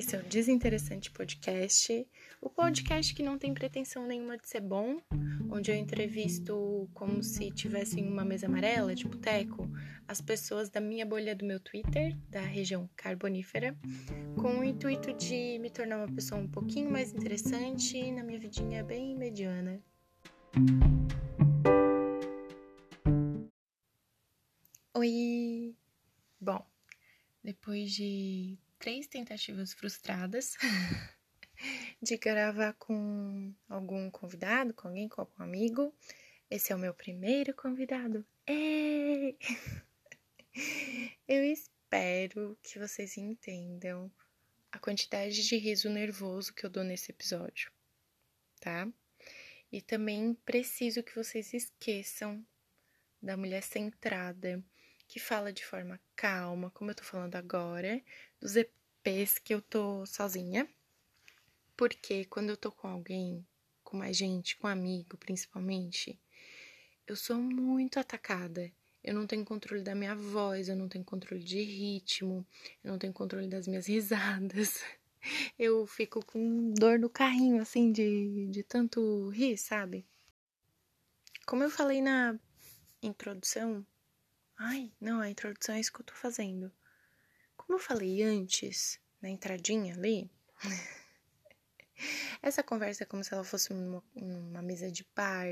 Esse é o Desinteressante Podcast, o podcast que não tem pretensão nenhuma de ser bom, onde eu entrevisto como se tivessem uma mesa amarela de boteco as pessoas da minha bolha do meu Twitter, da região carbonífera, com o intuito de me tornar uma pessoa um pouquinho mais interessante na minha vidinha bem mediana. Oi! Bom, depois de três tentativas frustradas de gravar com algum convidado, com alguém, com algum amigo. Esse é o meu primeiro convidado. Ei! Eu espero que vocês entendam a quantidade de riso nervoso que eu dou nesse episódio, tá? E também preciso que vocês esqueçam da mulher centrada que fala de forma calma, como eu tô falando agora, dos EPs que eu tô sozinha. Porque quando eu tô com alguém, com mais gente, com amigo principalmente, eu sou muito atacada. Eu não tenho controle da minha voz, eu não tenho controle de ritmo, eu não tenho controle das minhas risadas. Eu fico com dor no carrinho, assim, de, de tanto rir, sabe? Como eu falei na introdução, Ai, não, a introdução é isso que eu tô fazendo. Como eu falei antes, na entradinha ali, essa conversa é como se ela fosse numa, numa mesa de bar,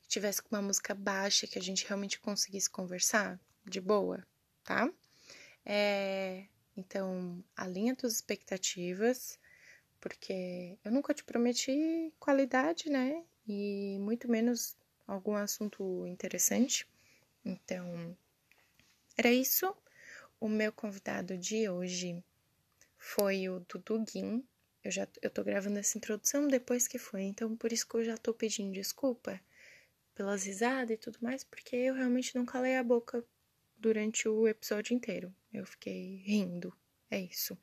que tivesse uma música baixa, que a gente realmente conseguisse conversar de boa, tá? É, então, alinha tuas expectativas, porque eu nunca te prometi qualidade, né? E muito menos algum assunto interessante. Então, era isso. O meu convidado de hoje foi o Dudu Guin. Eu já eu tô gravando essa introdução depois que foi, então por isso que eu já tô pedindo desculpa pelas risadas e tudo mais, porque eu realmente não calei a boca durante o episódio inteiro. Eu fiquei rindo. É isso.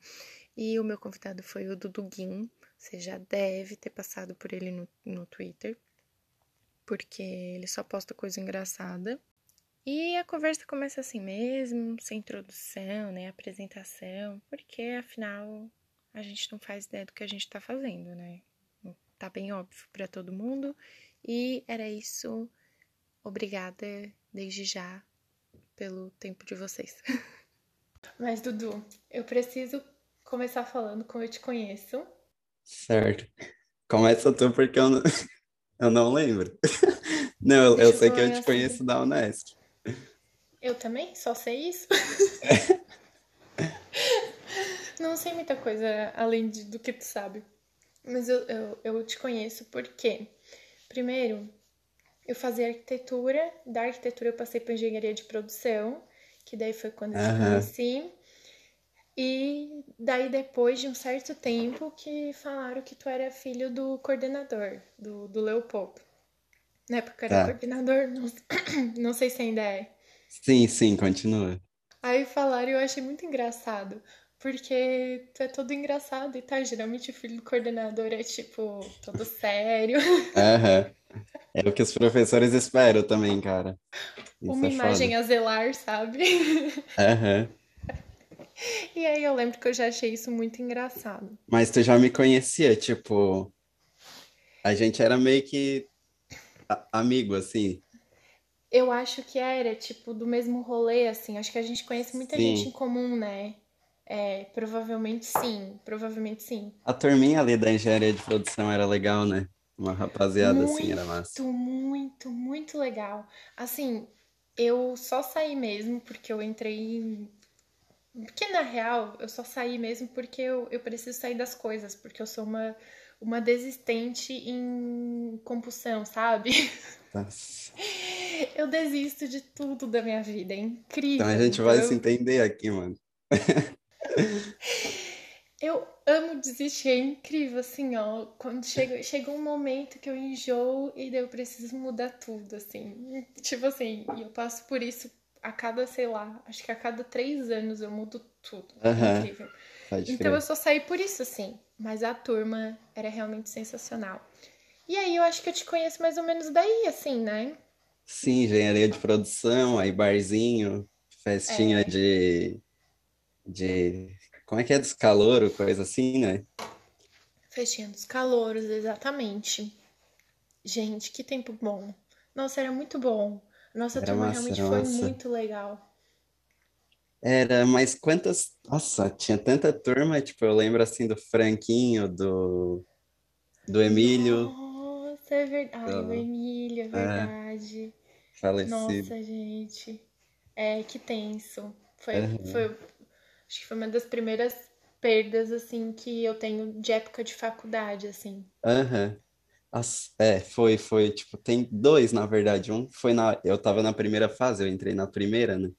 E o meu convidado foi o Dudu Guin. Você já deve ter passado por ele no, no Twitter, porque ele só posta coisa engraçada. E a conversa começa assim mesmo, sem introdução, né, apresentação, porque afinal a gente não faz ideia do que a gente tá fazendo, né? Tá bem óbvio para todo mundo. E era isso. Obrigada desde já pelo tempo de vocês. Mas Dudu, eu preciso começar falando como eu te conheço. Certo. Começa tu porque eu não, eu não lembro. Não, eu, eu sei que eu te conheço da Unesp. Eu também? Só sei isso? Não sei muita coisa além de, do que tu sabe. Mas eu, eu, eu te conheço porque, primeiro, eu fazia arquitetura, da arquitetura eu passei para engenharia de produção, que daí foi quando eu te conheci. E daí depois de um certo tempo que falaram que tu era filho do coordenador, do, do Leopoldo. Na época era tá. coordenador, não, não sei se ainda é. Sim, sim, continua. Aí falaram e eu achei muito engraçado. Porque tu é todo engraçado e tá. Geralmente o filho do coordenador é tipo, todo sério. Aham. É o que os professores esperam também, cara. Isso Uma é imagem foda. a zelar, sabe? Aham. E aí eu lembro que eu já achei isso muito engraçado. Mas tu já me conhecia, tipo. A gente era meio que amigo, assim. Eu acho que era, tipo, do mesmo rolê, assim. Acho que a gente conhece muita sim. gente em comum, né? É, provavelmente sim, provavelmente sim. A turminha ali da engenharia de produção era legal, né? Uma rapaziada muito, assim, era massa. Muito, muito, muito legal. Assim, eu só saí mesmo porque eu entrei. Porque na real, eu só saí mesmo porque eu, eu preciso sair das coisas, porque eu sou uma, uma desistente em compulsão, sabe? Nossa. Eu desisto de tudo da minha vida, é incrível. Então a gente vai eu... se entender aqui, mano. eu amo desistir, é incrível, assim, ó. Quando chega, chega um momento que eu enjoo e daí eu preciso mudar tudo, assim. Tipo assim, e eu passo por isso a cada, sei lá, acho que a cada três anos eu mudo tudo. Uhum. Incrível. Então eu só saí por isso, assim. Mas a turma era realmente sensacional. E aí eu acho que eu te conheço mais ou menos daí, assim, né? Sim, engenharia de produção, aí barzinho, festinha é. de, de como é que é dos calouros, coisa assim, né? Festinha dos calouros, exatamente. Gente, que tempo bom. Nossa, era muito bom. Nossa Era turma massa, realmente foi massa. muito legal. Era, mas quantas. Nossa, tinha tanta turma, tipo, eu lembro assim do Franquinho, do, do Emílio, Nossa, é verdade. Ai, o do, Emílio, é é, verdade. falecido. Nossa, gente. É, que tenso. Foi, Aham, foi, acho que foi uma das primeiras perdas, assim, que eu tenho de época de faculdade, assim. aham. As- É, foi, foi, tipo, tem dois, na verdade. Um foi na. Eu tava na primeira fase, eu entrei na primeira, né?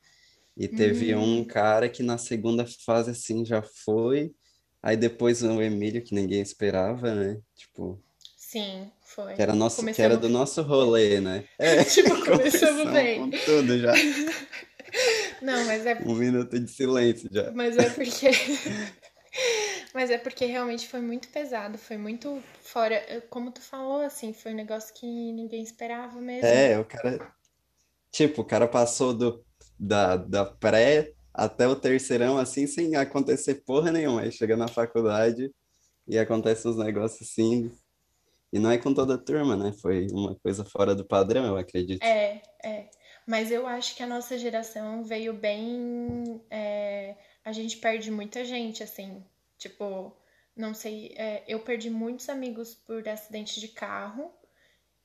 E teve um Hum, cara que na segunda fase, assim, já foi. Aí depois o Emílio, que ninguém esperava, né? Tipo, sim, que foi. era nosso, que era Começamos, do nosso rolê, né? É, tipo, começamos começamos bem. com tudo já. Não, mas é, Um minuto de silêncio já. mas é porque Mas é porque realmente foi muito pesado, foi muito fora, como tu falou, assim, foi um negócio que ninguém esperava mesmo. É, o cara, tipo, o cara passou do, da, da pré até o terceirão, assim, sem acontecer porra nenhuma. Aí chega na faculdade e acontece uns negócios assim. E não é com toda a turma, né? Foi uma coisa fora do padrão, eu acredito. É, é. Mas eu acho que a nossa geração veio bem. é, a gente perde muita gente, assim. Tipo, não sei, é, eu perdi muitos amigos por acidente de carro.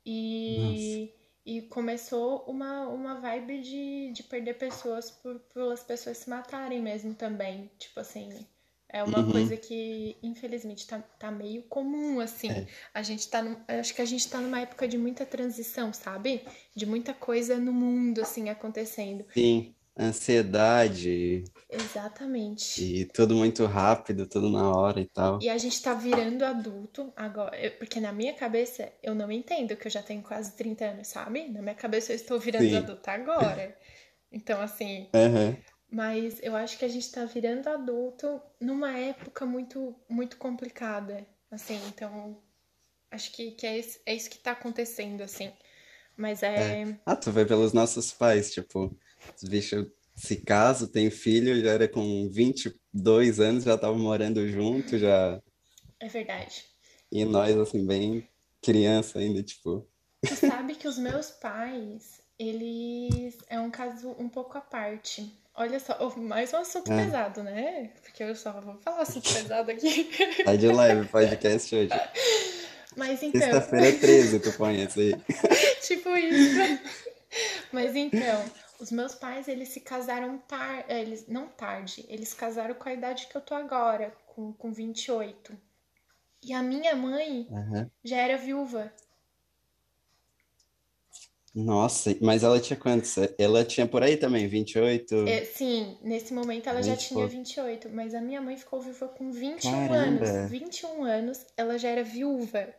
Nossa. E, começou uma, uma vibe de, de perder pessoas por, pelas pessoas se matarem mesmo também. Tipo assim, é uma coisa Uhum. que infelizmente tá, tá meio comum, assim. É, A gente tá, num- acho que a gente tá numa época de muita transição, sabe? De muita coisa no mundo, assim, acontecendo. sim, ansiedade Exatamente. e tudo muito rápido, tudo na hora e tal. E a gente tá virando adulto agora. Eu- porque na minha cabeça eu não entendo que eu já tenho quase 30 anos, sabe? Na minha cabeça eu estou virando Sim. adulta agora. Então, assim, Aham. mas eu acho que a gente tá virando adulto numa época muito, muito complicada. Assim, então, acho que, que é, isso, é isso que tá acontecendo, assim. Mas É. é, Ah, tu vê pelos nossos pais, tipo, os bichos se casam, tem filho, já era com 22 anos, já estavam morando junto, já. é verdade. E nós, assim, bem criança ainda, tipo. Tu sabe que os meus pais, eles é um caso um pouco à parte. Olha só, mais um assunto Ah, pesado, né? Porque eu só vou falar assunto pesado aqui. tá de leve o podcast hoje. Mas então, Sexta-feira 13, tu põe esse aí. tipo isso. Mas então, os meus pais, eles se casaram tarde, eles não tarde, eles casaram com a idade que eu tô agora, com, com 28. E a minha mãe Aham. já era viúva. Nossa, mas ela tinha quantos? Ela tinha por aí também, 28, É, sim, nesse momento ela já 20 e tinha pouco. 28, mas a minha mãe ficou viúva com 21 anos. Caramba! 21 anos, ela já era viúva.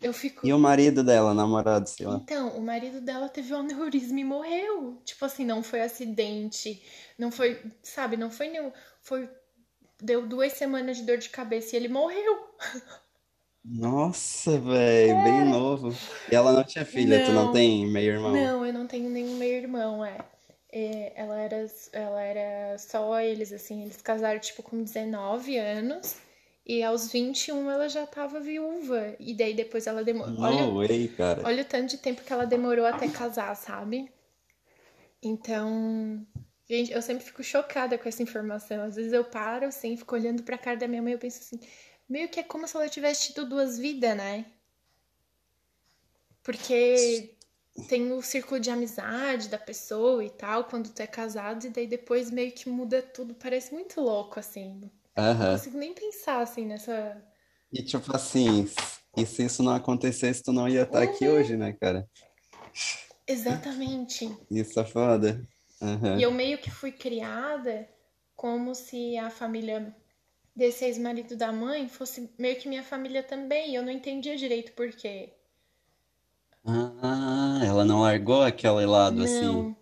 Eu fico. E o marido dela, namorado, sei lá. Então, o marido dela teve um aneurisma e morreu. Tipo assim, não foi acidente, não foi, sabe, não foi nenhum. Foi. Deu duas semanas de dor de cabeça e ele morreu. Nossa, velho, bem novo. E ela não tinha filha, tu não Não, tem meio irmão? não, eu não tenho nenhum meio-irmão, é. É, ela era, ela era só eles, assim, eles casaram, tipo, com 19 anos, e aos 21 ela já tava viúva, e daí depois ela demorou, olha, No way, cara. olha o tanto de tempo que ela demorou até casar, sabe? Então, gente, eu sempre fico chocada com essa informação, às vezes eu paro, assim, fico olhando pra cara da minha mãe, eu penso assim, meio que é como se ela tivesse tido duas vidas, né? Porque tem o círculo de amizade da pessoa e tal, quando tu é casado, e daí depois meio que muda tudo. Parece muito louco, assim. Não consigo nem pensar, assim, nessa. E tipo assim, e se isso não acontecesse, tu não ia estar aqui hoje, né, cara? Exatamente. Isso é foda. E Aham. eu meio que fui criada como se a família desse ex-marido da mãe fosse meio que minha família também. E eu não entendia direito por quê. Ah, ela não largou aquele lado assim Não,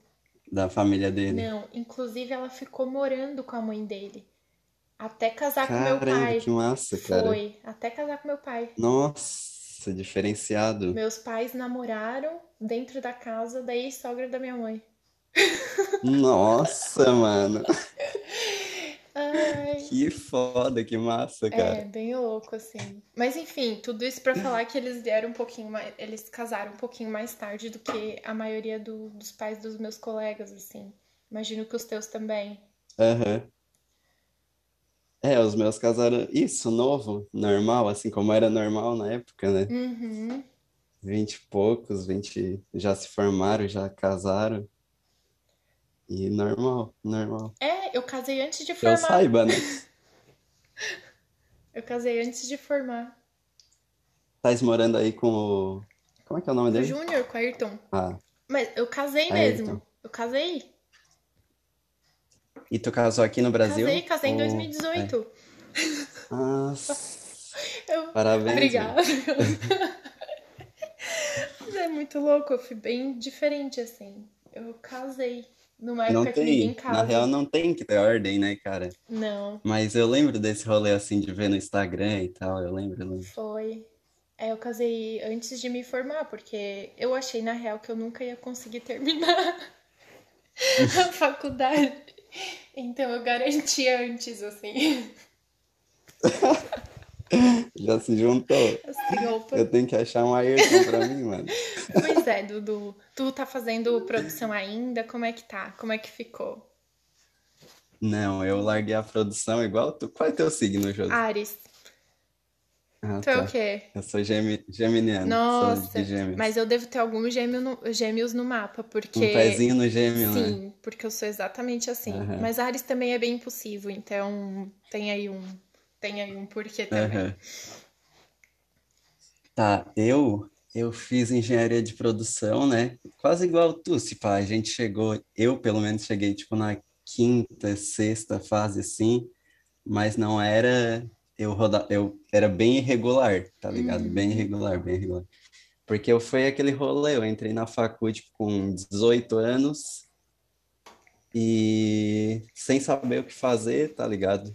da família dele. não. Inclusive, ela ficou morando com a mãe dele. Até casar com meu Caramba, que pai. massa, cara. Foi, até casar com meu pai. Nossa, diferenciado. Meus pais namoraram dentro da casa da ex-sogra da minha mãe. Nossa, mano. Ai. Que foda, que massa, cara. É, bem louco, assim. Mas enfim, tudo isso pra falar que eles vieram um pouquinho mais. Eles casaram um pouquinho mais tarde do que a maioria do- dos pais dos meus colegas, assim. Imagino que os teus também. Aham. É, os meus casaram. Isso, novo, normal, assim como era normal na época, né? Uhum. Vinte e poucos, vinte já se formaram, já casaram. E normal, normal. É, eu casei antes de Que eu formar. saiba, né? Eu casei antes de formar. Tais morando aí com o. Como é que é o nome Com o dele? Júnior, com o Ayrton. Ah, Mas eu casei Ayrton. mesmo. Eu casei. E tu casou aqui no Brasil? Casei, casei em Ou- 2018. É. Nossa, Eu... parabéns. Obrigada. Mas é muito louco, eu fui bem diferente, assim. Eu casei numa Não época que ninguém tem, na casa. real não tem que ter ordem, né, cara? Não, Mas eu lembro desse rolê assim de ver no Instagram e tal, eu lembro, eu lembro. foi. É, eu casei antes de me formar, porque eu achei, na real, que eu nunca ia conseguir terminar a faculdade. Então eu garanti antes, assim. Já se juntou. Assim, opa. Eu tenho que achar um Ayrton pra mim, mano. Pois é, Dudu. Tu tá fazendo produção ainda? Como é que tá? Como é que ficou? Não, eu larguei a produção igual tu. Qual é teu signo, Josi? Ares, Ah, tu é o tá. quê? Eu sou gemi... geminiano, Nossa, mas eu devo ter alguns gêmeo no- gêmeos no mapa, Um porque. pezinho no gêmeo, né? Sim, porque eu sou exatamente assim. Aham. Mas Ares também é bem impulsivo, então tem aí um, tem aí um porquê também. Aham. Tá, eu eu fiz engenharia de produção, né? Quase igual tu, se pá, a gente chegou, eu pelo menos cheguei tipo na quinta, sexta fase assim, mas não era eu roda, eu era bem irregular, tá ligado? Bem Uhum. irregular, bem irregular. Porque eu fui aquele rolê, eu entrei na faculdade com 18 anos e sem saber o que fazer, tá ligado?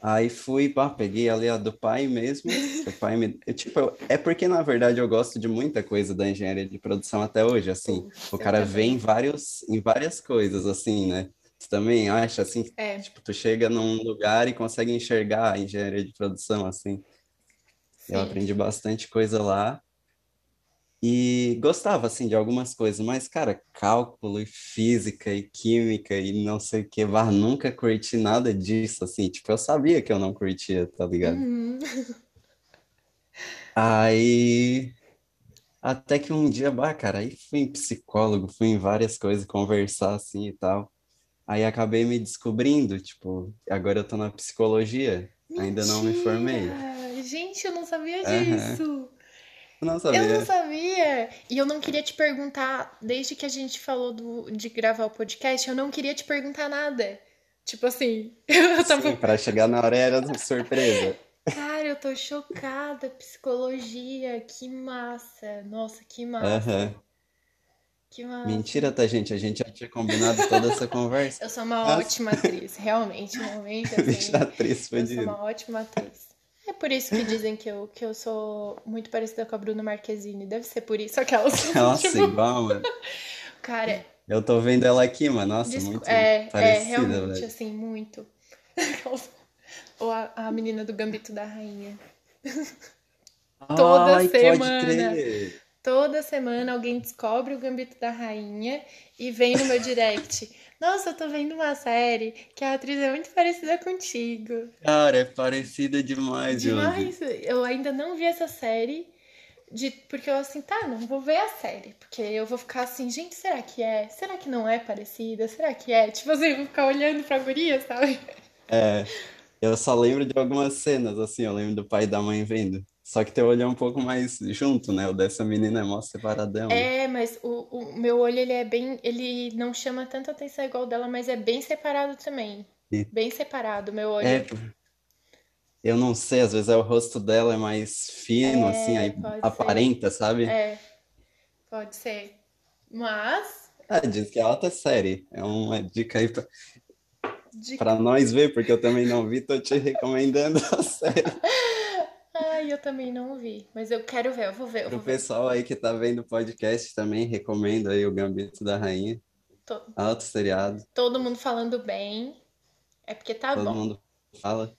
Aí fui, pá, peguei ali a do pai mesmo. O pai me. eu, tipo, eu- é porque, na verdade, eu gosto de muita coisa da engenharia de produção até hoje, assim. O cara vê também. em vários, em várias coisas, assim, né? Também acha, assim, É, tipo, tu chega num lugar e consegue enxergar a engenharia de produção, assim. Eu sim. aprendi bastante coisa lá. E gostava, assim, de algumas coisas, mas, cara, cálculo e física e química e não sei o que, bah, nunca curti nada disso, assim, tipo, eu sabia que eu não curtia, tá ligado? Uhum. Aí, até que um dia, bah, cara, aí fui em psicólogo, fui em várias coisas conversar, assim, e tal. Aí acabei me descobrindo, tipo, agora eu tô na psicologia, ainda não me formei. Mentira! Gente, eu não sabia disso. Eu não Eu sabia. não sabia. E eu não queria te perguntar, desde que a gente falou do, de gravar o podcast, eu não queria te perguntar nada. Tipo assim, eu tava. Sim, pra chegar na hora era surpresa. Cara, eu tô chocada. Psicologia, que massa. Nossa, que massa. Aham. Mentira, tá, gente? A gente já tinha combinado toda essa conversa. Eu sou uma Nossa. ótima atriz, realmente, realmente, assim. atriz Eu sou uma ótima atriz. É por isso que dizem que eu, que eu sou muito parecida com a Bruna Marquezine. Deve ser por isso aquelas. Nossa, tipo, igual, mano. cara, Eu tô vendo ela aqui, mano. Nossa, Desco- muito é, é, parecida, realmente, velho. assim, muito. Ou a, a menina do Gambito da Rainha. toda Ai, pode semana. crer. Toda semana alguém descobre o Gambito da Rainha e vem no meu direct. Nossa, eu tô vendo uma série que a atriz é muito parecida contigo. Cara, é parecida demais. Demais. Eu ainda não vi essa série. De, porque eu assim, tá, não vou ver a série. Porque eu vou ficar assim, gente, será que é? Será que não é parecida? Será que é? Tipo assim, eu vou ficar olhando pra guria, sabe? É, eu só lembro de algumas cenas, assim, eu lembro do pai e da mãe vendo. Só que teu olho é um pouco mais junto, né? O dessa menina é mó separadão. É, mas o, o meu olho, ele é bem. Ele não chama tanta atenção igual o dela, mas é bem separado também. E- Bem separado, meu olho. É, eu não sei, às vezes é o rosto dela é mais fino, assim, aí pode ser. aparenta, sabe? É, pode ser. Mas, Ah, diz que é alta série. É uma dica aí pra, de... pra nós ver, porque eu também não vi, tô te recomendando a série. ai, eu também não vi. Mas eu quero ver, eu vou ver, Pro ver. pessoal aí que tá vendo o podcast também, recomendo aí o Gambito da Rainha. To- Alto seriado. todo mundo falando bem. É porque tá Todo bom. mundo fala.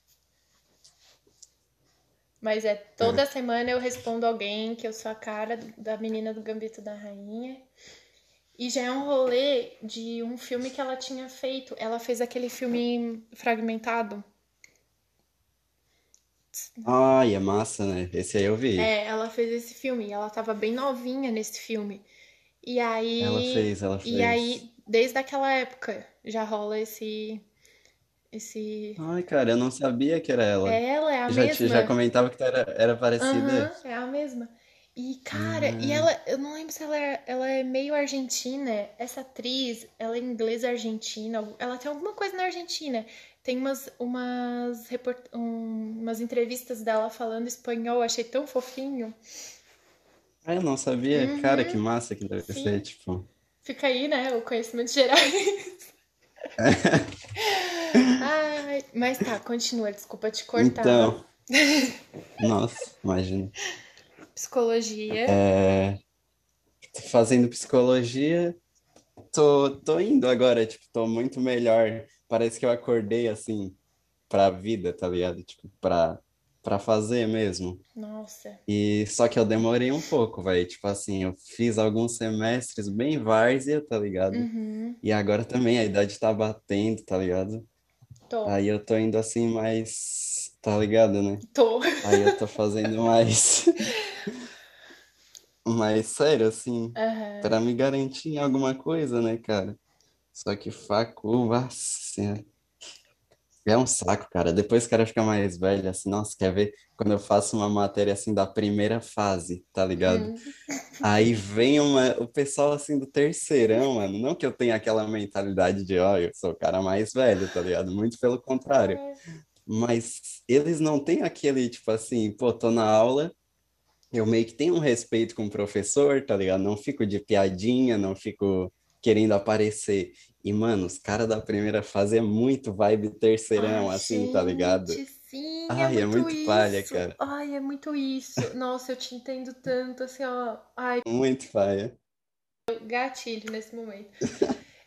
Mas é toda semana eu respondo alguém que eu sou a cara da menina do Gambito da Rainha. E já é um rolê de um filme que ela tinha feito. Ela fez aquele filme fragmentado. Ai, é massa, né? Esse aí eu vi. É, ela fez esse filme. E ela tava bem novinha nesse filme. E aí. Ela fez, ela E fez. aí, desde aquela época, já rola esse. Esse. Ai, cara, eu não sabia que era ela. Ela é a já, te- já mesma. comentava que era, era parecida. Aham, é a mesma. E, cara, e Ah. ela, eu não lembro se ela é, ela é meio argentina. Essa atriz, ela é inglesa argentina. Ela tem alguma coisa na Argentina. Tem umas, umas, report, um- umas entrevistas dela falando espanhol, achei tão fofinho. Ah, eu não sabia. Cara, que massa que deve Uhum. Sim. ser, tipo. Fica aí, né, o conhecimento geral. Ai, mas tá, continua, desculpa te cortar. Então. Nossa, imagina. Psicologia. É, fazendo psicologia, tô, tô indo agora, tipo, tô muito melhor. Parece que eu acordei assim pra vida, tá ligado? Tipo, pra, pra fazer mesmo. Nossa. E só que eu demorei um pouco, vai. Tipo assim, eu fiz alguns semestres bem várzea, tá ligado? Uhum, E agora também a idade tá batendo, tá ligado? tô, Aí eu tô indo assim mais, tá ligado, né? tô. Aí eu tô fazendo mais, mais sério, assim, Aham. pra me garantir em alguma coisa, né, cara? Só que facu, senhora. É um saco, cara. Depois o cara fica mais velho, assim, nossa, quer ver? Quando eu faço uma matéria, assim, da primeira fase, tá ligado? Hum, Aí vem uma, o pessoal, assim, do terceirão, mano. Não que eu tenha aquela mentalidade de, ó, eu sou o cara mais velho, tá ligado? Muito pelo contrário. Mas eles não têm aquele, tipo assim, pô, tô na aula, eu meio que tenho um respeito com o professor, tá ligado? Não fico de piadinha, não fico querendo aparecer. E, mano, os caras da primeira fase é muito vibe terceirão, Ai, assim, tá ligado? gente, sim, Ai, é muito isso. palha, cara. Ai, é muito isso. Nossa, eu te entendo tanto, assim, ó. Ai, Muito paia. gatilho nesse momento.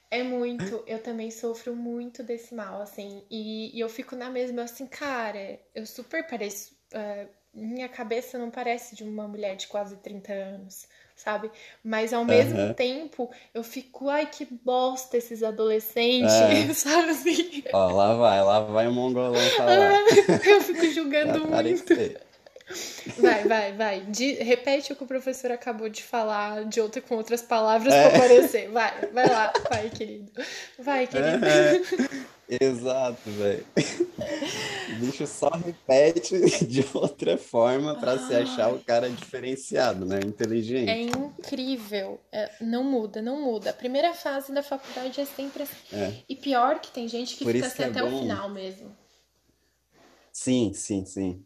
É muito, eu também sofro muito desse mal, assim, e, e eu fico na mesma, assim, cara, eu super pareço, ah, minha cabeça não parece de uma mulher de quase 30 anos, sabe? Mas ao mesmo Aham. tempo, eu fico, ai, que bosta esses adolescentes, É. sabe assim? Ó, lá vai, lá vai o mongolão falar. Eu fico julgando muito. Vai, vai, vai. Di- repete o que o professor acabou de falar de outra com outras palavras É. pra aparecer. Vai, vai lá, vai, querido. Vai, querido. Aham. Exato, velho. O bicho só repete de outra forma pra se achar o cara diferenciado, né? É Inteligente. incrível. É, não muda, não muda. A primeira fase da faculdade é sempre assim. É. E pior que tem gente que Por fica assim que é até o final mesmo. Sim, sim, sim.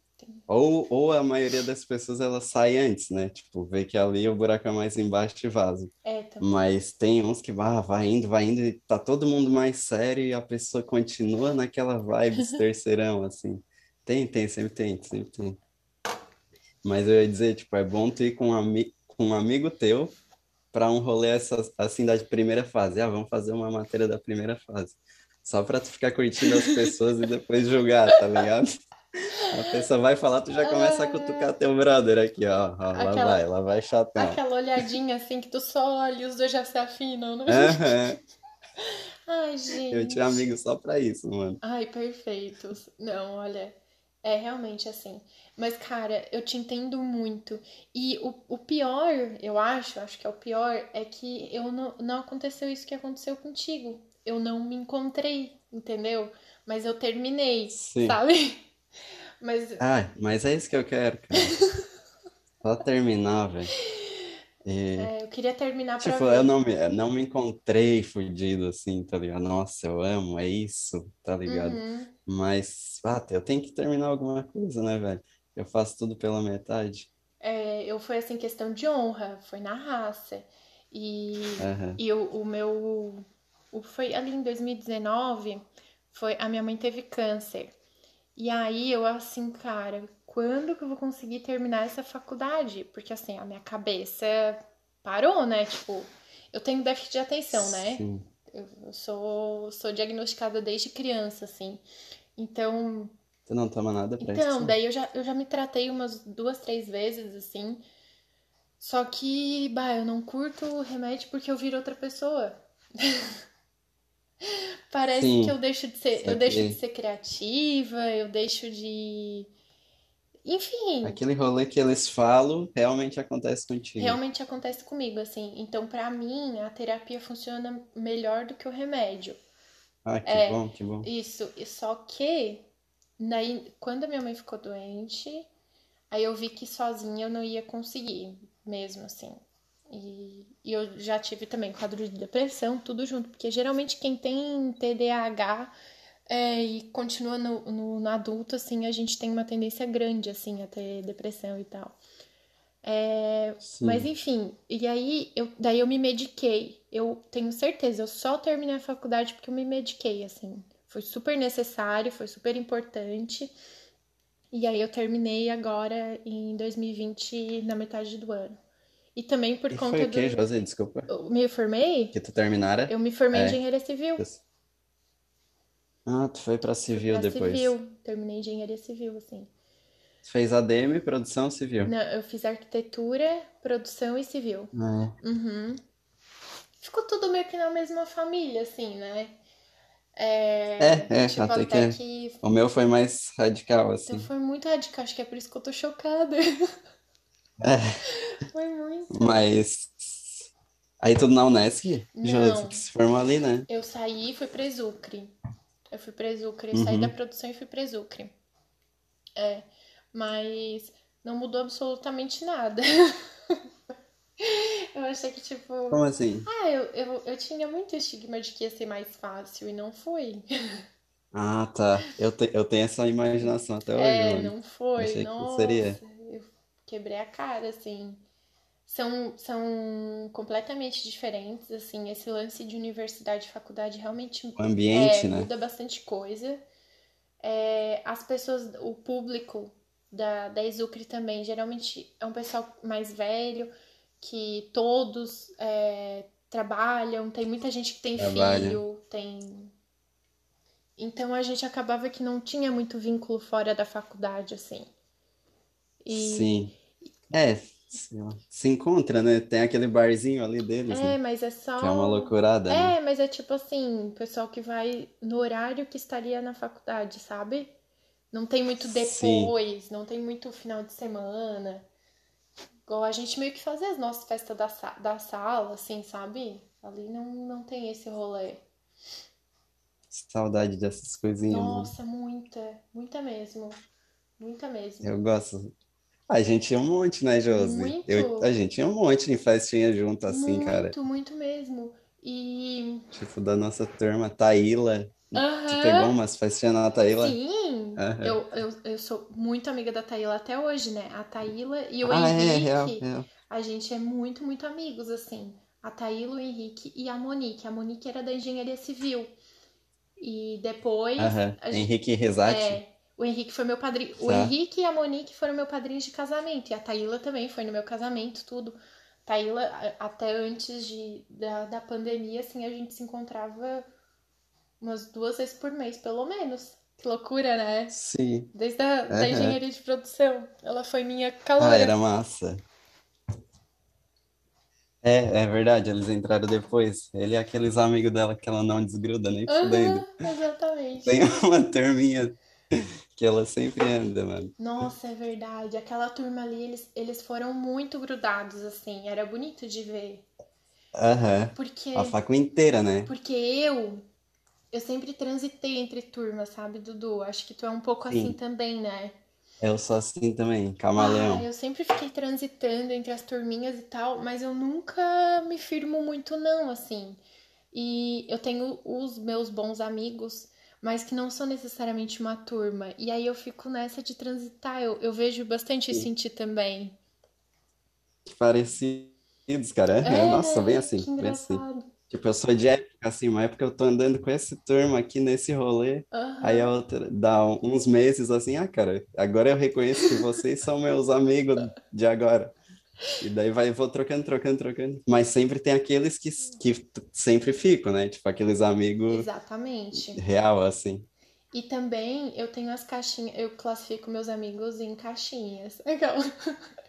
Ou, ou a maioria das pessoas ela sai antes, né? Tipo, vê que ali o buraco é mais embaixo e vaza. É. Mas tem uns que ah, vai indo, vai indo, e tá todo mundo mais sério e a pessoa continua naquela vibe terceirão, assim. Tem, tem, sempre tem, sempre tem. Mas eu ia dizer, tipo, é bom tu ir com um, ami com um amigo teu pra um rolê essa- assim da primeira fase. Ah, vamos fazer uma matéria da primeira fase. Só pra tu ficar curtindo as pessoas e depois julgar, tá ligado? A pessoa vai falar, tu já começa a cutucar teu brother aqui, ó. ó lá Aquela- vai, lá vai chatão. Aquela olhadinha assim que tu só olha e os dois já se afinam, né? Aham. Ai, Eu gente. tinha amigo só pra isso, mano. Ai, perfeitos. Não, olha, é realmente assim. Mas, cara, eu te entendo muito. E o, o pior, eu acho, acho que é o pior, é que eu não, não aconteceu isso que aconteceu contigo. Eu não me encontrei, entendeu? Mas eu terminei, Sim. sabe? Mas Ah, mas é isso que eu quero, cara. Só terminar, velho. E, é, eu queria terminar pra tipo, ver. eu não me, eu não me encontrei fudido assim, tá ligado? Nossa, eu amo, é isso, tá ligado? Uhum. Mas, ah, eu tenho que terminar alguma coisa, né, velho? Eu faço tudo pela metade. É, eu foi assim, questão de honra, foi na raça. E Aham. E o, o meu. O, foi ali em 2019, foi, a minha mãe teve câncer. E aí eu assim, cara, quando que eu vou conseguir terminar essa faculdade? Porque assim, a minha cabeça parou, né? Tipo, eu tenho déficit de atenção, né? Sim. Eu eu sou, sou diagnosticada desde criança, assim. Então, Tu não toma nada pra Então, isso? daí eu já, eu já me tratei umas duas, três vezes, assim. Só que, bah, eu não curto o remédio porque eu viro outra pessoa. Parece Sim, que eu deixo de ser, eu deixo de ser criativa, eu deixo de. Enfim, Aquele rolê que eles falam realmente acontece contigo. realmente acontece comigo, assim. Então, pra mim, a terapia funciona melhor do que o remédio. Ah, que É, bom, que bom. isso. E só que, daí, quando a minha mãe ficou doente, aí eu vi que sozinha eu não ia conseguir, mesmo assim. E, e eu já tive também quadro de depressão, tudo junto, porque geralmente quem tem TDAH é, e continua no, no, no adulto, assim, a gente tem uma tendência grande, assim, a ter depressão e tal. É, mas enfim, e aí eu, daí eu me mediquei. Eu tenho certeza, eu só terminei a faculdade porque eu me mediquei, assim. Foi super necessário, foi super importante. E aí eu terminei agora em 2020, na metade do ano. E também por E foi conta o quê, do. Josi? Desculpa. Eu me formei? Que tu terminara? Eu me formei em É. engenharia civil. Ah, tu foi pra civil Pra depois. civil. Terminei engenharia civil, assim. Tu fez ADM, produção civil. Não, eu fiz arquitetura, produção e civil. Ah, Uhum. Ficou tudo meio que na mesma família, assim, né? É, É, é, tipo, até até que que o meu foi mais radical, então assim. foi muito radical, acho que é por isso que eu tô chocada. É, Foi muito. mas. Aí tudo na Unesc? Não, que se formou ali, né? eu saí e fui pra Exucre. Eu fui pra Exucre, eu saí da Uhum. produção e fui pra Exucre. É, mas não mudou absolutamente nada. Eu achei que, tipo, Como assim? ah, eu, eu, eu tinha muito estigma de que ia ser mais fácil e não foi. Ah, tá. Eu, te- eu tenho essa imaginação até hoje, É, mano. não foi. Achei que Nossa, seria. Quebrei a cara, assim. São, são completamente diferentes, assim. Esse lance de universidade e faculdade realmente O é, ambiente, né? muda bastante coisa. É, as pessoas, o público da, da Exucre também, geralmente é um pessoal mais velho, que todos é, trabalham, tem muita gente que tem Trabalha. filho, tem. Então a gente acabava que não tinha muito vínculo fora da faculdade, assim. E Sim. É, se encontra, né? Tem aquele barzinho ali deles, é, né? mas é Que é uma só. loucurada, né? É, mas é tipo assim, pessoal que vai no horário que estaria na faculdade, sabe? Não tem muito Sim. depois, não tem muito final de semana. Igual a gente meio que fazia as nossas festas da, sa- da sala, assim, sabe? Ali não, não tem esse rolê. Saudade dessas coisinhas, mano. Nossa, muita, muita mesmo. Muita mesmo. Eu gosto. A gente ia um monte, né, Josi? Eu, a Muito, gente ia um monte em festinha junto, assim, cara. muito, muito mesmo. E. Tipo, da nossa turma, Taíla. Tu pegou umas festinhas na Taíla? Sim, Aham. eu, eu, eu sou muito amiga da Taíla até hoje, né? A Taíla e o Ah, é, real, Henrique, real. a gente é muito, muito amigos, assim. A Taíla, o Henrique e a Monique. A Monique era da engenharia civil. E depois, a gente, Henrique Rezati? é, o Henrique foi meu padrinho. O. Henrique e a Monique foram meu padrinhos de casamento. E a Taíla também foi no meu casamento, tudo. Taíla, até antes de, da, da pandemia, assim, a gente se encontrava umas duas vezes por mês, pelo menos. Que loucura, né? Sim. Desde a da Aham. engenharia de produção. Ela foi minha Ah, caloura. era massa. É, é verdade, eles entraram depois. Ele e aqueles amigos dela que ela não desgruda nem fudendo. Aham, exatamente. Tem uma turminha que ela sempre anda, mano. Nossa, é verdade. Aquela turma ali, eles, eles foram muito grudados, assim. Era bonito de ver. Aham. Porque, A facu inteira, né? porque eu, eu sempre transitei entre turmas, sabe, Dudu? Acho que tu é um pouco assim Sim. também, né? Eu sou assim também, Ah, camaleão. eu sempre fiquei transitando entre as turminhas e tal, mas eu nunca me firmo muito, não, assim. E eu tenho os meus bons amigos, mas que não são necessariamente uma turma. E aí eu fico nessa de transitar. Eu, eu vejo bastante isso em ti também. Parecidos, cara. É, É, nossa, bem né? assim, Que bem assim. Tipo, eu sou de época, assim, uma época eu tô andando com esse turma aqui nesse rolê, aí a outra dá uns meses assim, ah, cara, agora eu reconheço que vocês são meus amigos de agora. E daí vai, vou trocando, trocando, trocando. Mas sempre tem aqueles que, que sempre ficam, né? Tipo, aqueles amigos Exatamente. real, assim. E também eu tenho as caixinhas, eu classifico meus amigos em caixinhas. Aquela.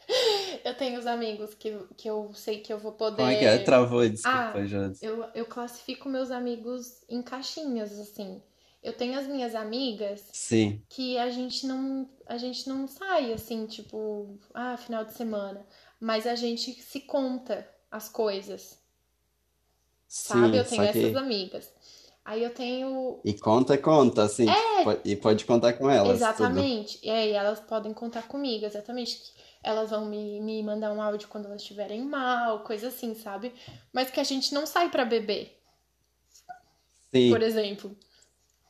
Eu tenho os amigos que, que eu sei que eu vou poder. Como é que é? Travou, desculpa, Ah, Josi. Eu, eu classifico meus amigos em caixinhas, assim. Eu tenho as minhas amigas Sim, que a gente não, a gente não sai assim, tipo, ah, final de semana. Mas a gente se conta as coisas, sabe? sim, Eu tenho essas amigas. Aí eu tenho. E conta, conta, assim, tipo, po- e pode contar com elas, tudo. Exatamente. E aí elas podem contar comigo, exatamente. Elas vão me, me mandar um áudio quando elas estiverem mal, coisa assim, sabe? Mas que a gente não sai pra beber, Sim, por exemplo.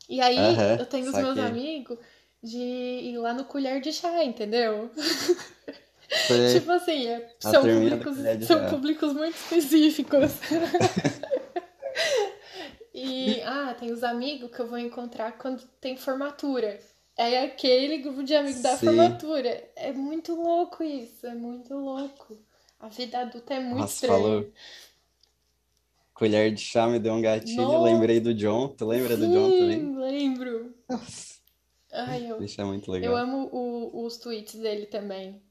E aí eu tenho os meus amigos de ir lá no colher de chá, entendeu? Tipo assim, é- são públicos, são públicos muito específicos. E, ah, tem os amigos que eu vou encontrar quando tem formatura. É aquele grupo de amigos da Sim. formatura. É muito louco isso, é muito louco. A vida adulta é muito Nossa, estranha. falou. Colher de chá me deu um gatilho, Nossa. lembrei do John. Tu lembra do John também? Sim, lembro. Nossa, Ai, eu, bicho é muito eu legal. amo o- os tweets dele também.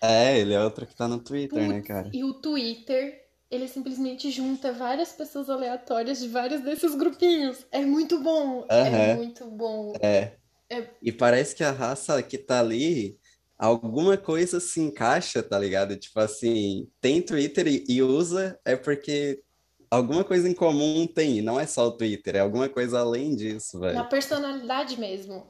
É, ele é outro que tá no Twitter, né, Putz, cara? e o Twitter, ele simplesmente junta várias pessoas aleatórias de vários desses grupinhos. É muito bom, é Aham. muito bom. É. É- E parece que a raça que tá ali, alguma coisa se encaixa, tá ligado? Tipo assim, tem Twitter e, e usa, é porque alguma coisa em comum tem, não é só o Twitter, é alguma coisa além disso, Na velho. personalidade mesmo.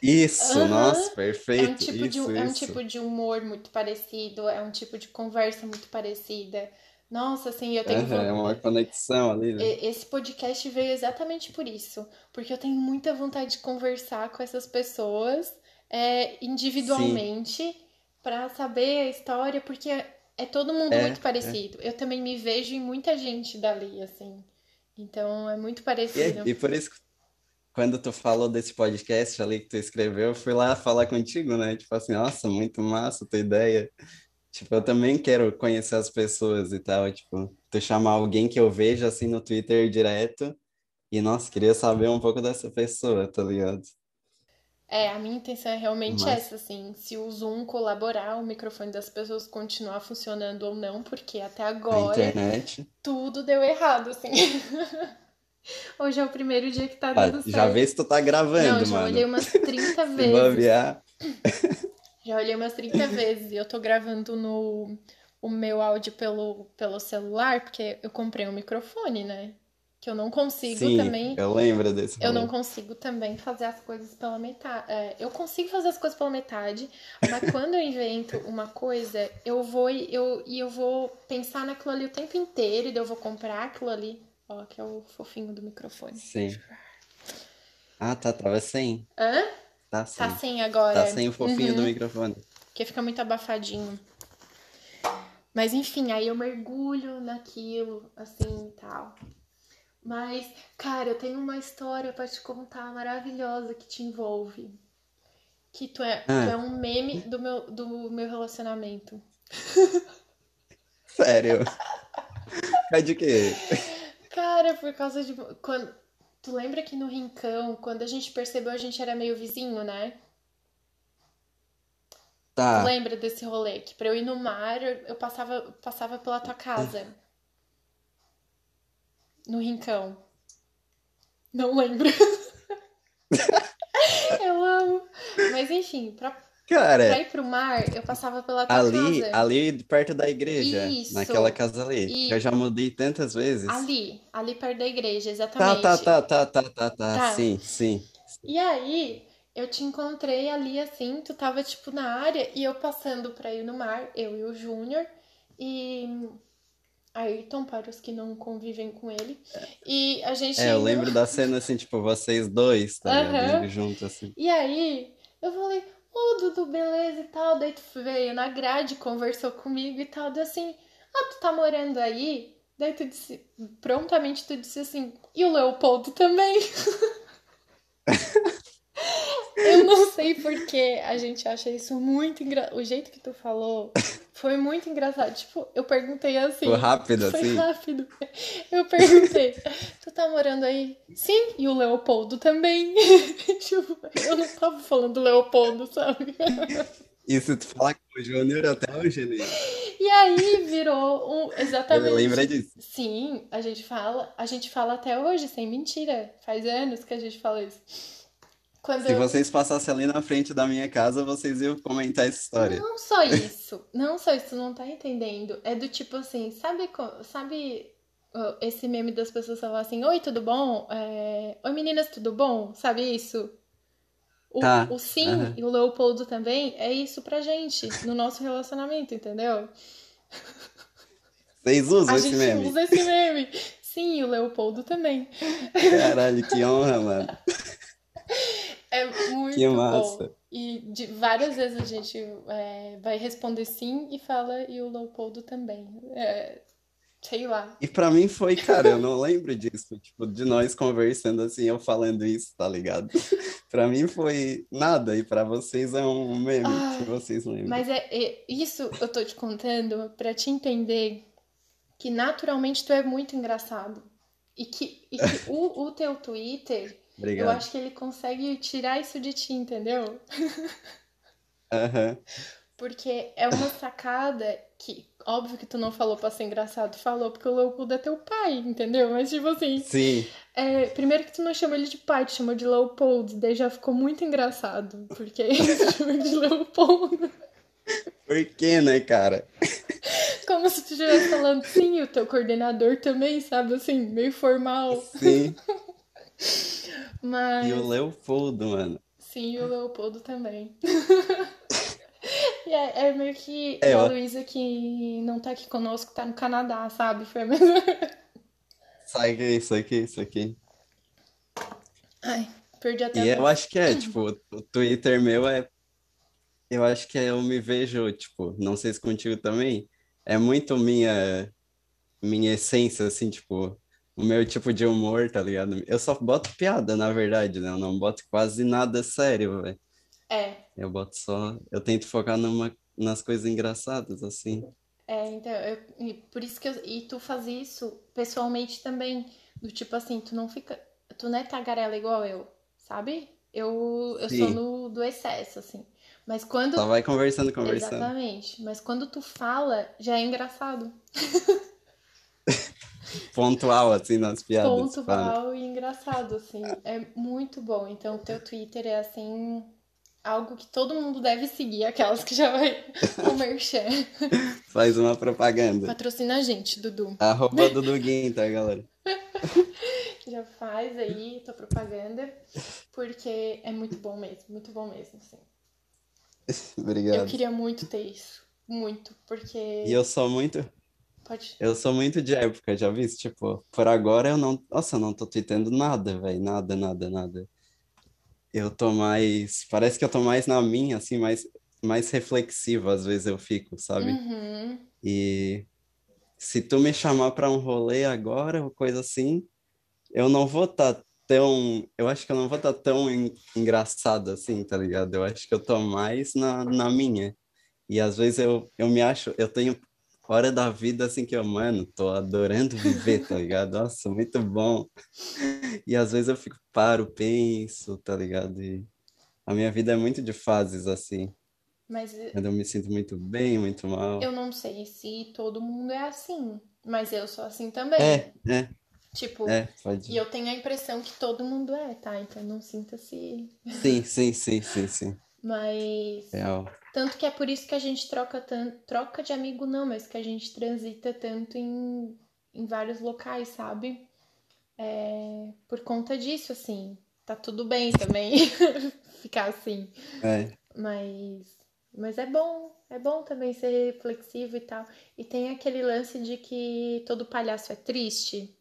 Isso, Aham. nossa, É um perfeito, tipo de, isso, é um isso. tipo de humor muito parecido, é um tipo de conversa muito parecida. Nossa, assim, eu tenho Aham, é uma conexão ali, né? E- Esse podcast veio exatamente por isso, porque eu tenho muita vontade de conversar com essas pessoas é, individualmente para saber a história, porque é todo mundo É, muito é. parecido. Eu também me vejo em muita gente dali, assim. Então é muito E, parecido. e por isso, que quando tu falou desse podcast ali que tu escreveu, eu fui lá falar contigo, né? Tipo assim, nossa, muito massa a tua ideia. Tipo, eu também quero conhecer as pessoas e tal. Tipo, tu chamar alguém que eu vejo assim no Twitter direto e, nossa, queria saber um pouco dessa pessoa, tá ligado? É, a minha intenção é realmente Mas, essa, assim, se o Zoom colaborar, o microfone das pessoas continuar funcionando ou não, porque até agora tudo deu errado, assim. Hoje é o primeiro dia que tá Ah, dando já certo. vê se tu tá Não, gravando, já olhei umas 30 Se vezes. Já olhei umas 30 vezes. E eu tô gravando no o meu áudio pelo, pelo celular, porque eu comprei um microfone, né? Que eu não consigo Sim, também. eu lembro desse Eu não consigo também fazer as coisas pela metade. É, eu consigo fazer as coisas pela metade, mas quando eu invento uma coisa, eu vou e eu, e eu vou pensar naquilo ali o tempo inteiro, e eu vou comprar aquilo ali. Ó, que é o fofinho do microfone. Sim. Ah, tá, tava sem. Hã? Tá Tá sem. sem agora. Tá sem o fofinho do Uhum. microfone. Porque fica muito abafadinho. Mas enfim, aí eu mergulho naquilo, assim e tal. Mas, cara, eu tenho uma história pra te contar maravilhosa que te envolve. Que tu é, tu é Ah, um meme do meu, do meu relacionamento. sério. É de quê? Cara, por causa de. Quando, tu lembra que no Rincão, quando a gente percebeu, a gente era meio vizinho, né? Tu Tá. lembra desse rolê? Que pra eu ir no mar, eu eu passava, passava pela tua casa, no Rincão. Não lembro. Eu amo. Mas enfim, pra, pra Cara, ir pro mar, eu passava pela tua ali, casa. ali perto da igreja, naquela Isso. casa ali, que eu já mudei tantas vezes. ali, ali perto da igreja, Tá, tá, exatamente. tá, tá, tá, tá, tá. Tá. Sim, sim. E aí, eu te encontrei ali assim, tu tava tipo na área e eu passando pra ir no mar, eu e o Júnior e Ayrton, para os que não convivem com ele. E a gente É, eu lembro da cena assim, tipo, vocês dois, tá ligado? Aham. Indo junto, assim. E aí, eu falei, ô Dudu, beleza e tal. Daí tu veio na grade, conversou comigo e tal. Daí assim, ah, tu tá morando aí? Daí tu disse, prontamente tu disse assim, e o Leopoldo também? Eu não sei por que a gente acha isso muito engraçado. O jeito que tu falou foi Foi muito engraçado. Tipo, eu perguntei assim. Foi rápido, Foi assim? rápido. Eu perguntei, tu tá morando aí? Sim, e o Leopoldo também. Tipo, eu não tava falando do Leopoldo, sabe? E se tu falar com o Júnior até hoje, ele, E aí virou um. Exatamente. lembra disso. Sim, a gente fala, a gente fala até hoje, sem mentira. Faz anos que a gente fala isso. Quando Se vocês passassem ali na frente da minha casa, vocês iam comentar essa história. Não só isso, não só isso, tu não tá entendendo. É do tipo assim, sabe, sabe esse meme das pessoas falam assim, oi, tudo bom? É, Oi meninas, tudo bom? Sabe isso? O, Tá, o sim aham. e o Leopoldo também é isso pra gente, no nosso relacionamento, entendeu? Vocês usam A esse gente meme? usa esse meme. Sim, e o Leopoldo também. Caralho, que honra, mano. É muito Que bom. massa. E de, várias vezes a gente é, vai responder sim e fala e o Leopoldo também. É, sei lá. E pra mim foi, cara, eu não lembro disso, tipo, de nós conversando assim, eu falando isso, tá ligado? Pra mim foi nada, e pra vocês é um meme Ai, que vocês lembram. Mas é, é- isso eu tô te contando pra te entender que naturalmente tu é muito engraçado. E que, e que o, o teu Twitter, eu Obrigado. acho que ele consegue tirar isso de ti, entendeu? Aham. Porque é uma sacada que, óbvio que tu não falou pra ser engraçado, falou porque o Leopoldo é teu pai, entendeu? Mas tipo assim, Sim, é, primeiro que tu não chama ele de pai, tu chama de Leopoldo, daí já ficou muito engraçado, porque tu chama ele de Leopoldo. por quê, né, cara? Como se tu estivesse falando, sim, o teu coordenador também, sabe? Assim, meio formal. Sim, Mas, e o Leopoldo, mano. sim, e o Leopoldo também. É, é meio que É, a ó. Luísa que não tá aqui conosco, tá no Canadá, sabe? Foi a mesma. Sabe que é isso aqui, isso aqui. Ai, perdi até E a eu acho que é, tipo, o Twitter meu é. Eu acho que eu me vejo, tipo, não sei se contigo também, é muito minha, minha essência, assim, tipo, o meu tipo de humor, tá ligado? Eu só boto piada, na verdade, né? Eu não boto quase nada sério, velho. É, Eu boto só. Eu tento focar numa, nas coisas engraçadas, assim. é, então, eu- e por isso que eu, e tu faz isso pessoalmente também, do tipo assim, tu não fica, tu não é tagarela igual eu, sabe? Eu, eu sou no, do excesso, assim. Mas quando Só vai conversando, conversando. Exatamente. Mas quando tu fala, já é engraçado. Pontual, assim, nas piadas. Val e engraçado, assim. É muito bom. Então, o teu Twitter é, assim, algo que todo mundo deve seguir. Aquelas que já vai o merchan. Faz uma propaganda. Patrocina a gente, Dudu. Arroba do Duguin, tá, galera? Já faz aí tua propaganda. Porque é muito bom mesmo. Muito bom mesmo, assim. Eu Obrigado. queria muito ter isso. Muito. Porque... E eu sou muito, Pode... eu sou muito de época, já vi? Tipo, por agora eu não, nossa, eu não tô tweetando nada, velho, nada, nada, nada. Eu tô mais, parece que eu tô mais na minha, assim, mais, mais reflexivo, às vezes eu fico, sabe? Uhum. E se tu me chamar pra um rolê agora, ou coisa assim, eu não vou estar tão, eu acho que eu não vou estar tão en- engraçado assim, tá ligado? Eu acho que eu tô mais na, na minha. E às vezes eu, eu me acho, eu tenho hora da vida assim que eu, mano, tô adorando viver, tá ligado? Nossa, muito bom. E às vezes eu fico, paro, penso, tá ligado? E a minha vida é muito de fases assim. Mas Quando eu me sinto muito bem, muito mal. eu não sei se todo mundo é assim. Mas eu sou assim também. É, é, Tipo, é, pode. e eu tenho a impressão que todo mundo é, tá? Então não sinta-se. Sim, sim, sim, sim, sim. Mas. Real. Tanto que é por isso que a gente troca tanto. Troca de amigo não, mas que a gente transita tanto em, em vários locais, sabe? É, por conta disso, assim. Tá tudo bem também ficar assim. É, Mas, mas é bom, é bom também ser reflexivo e tal. E tem aquele lance de que todo palhaço é triste,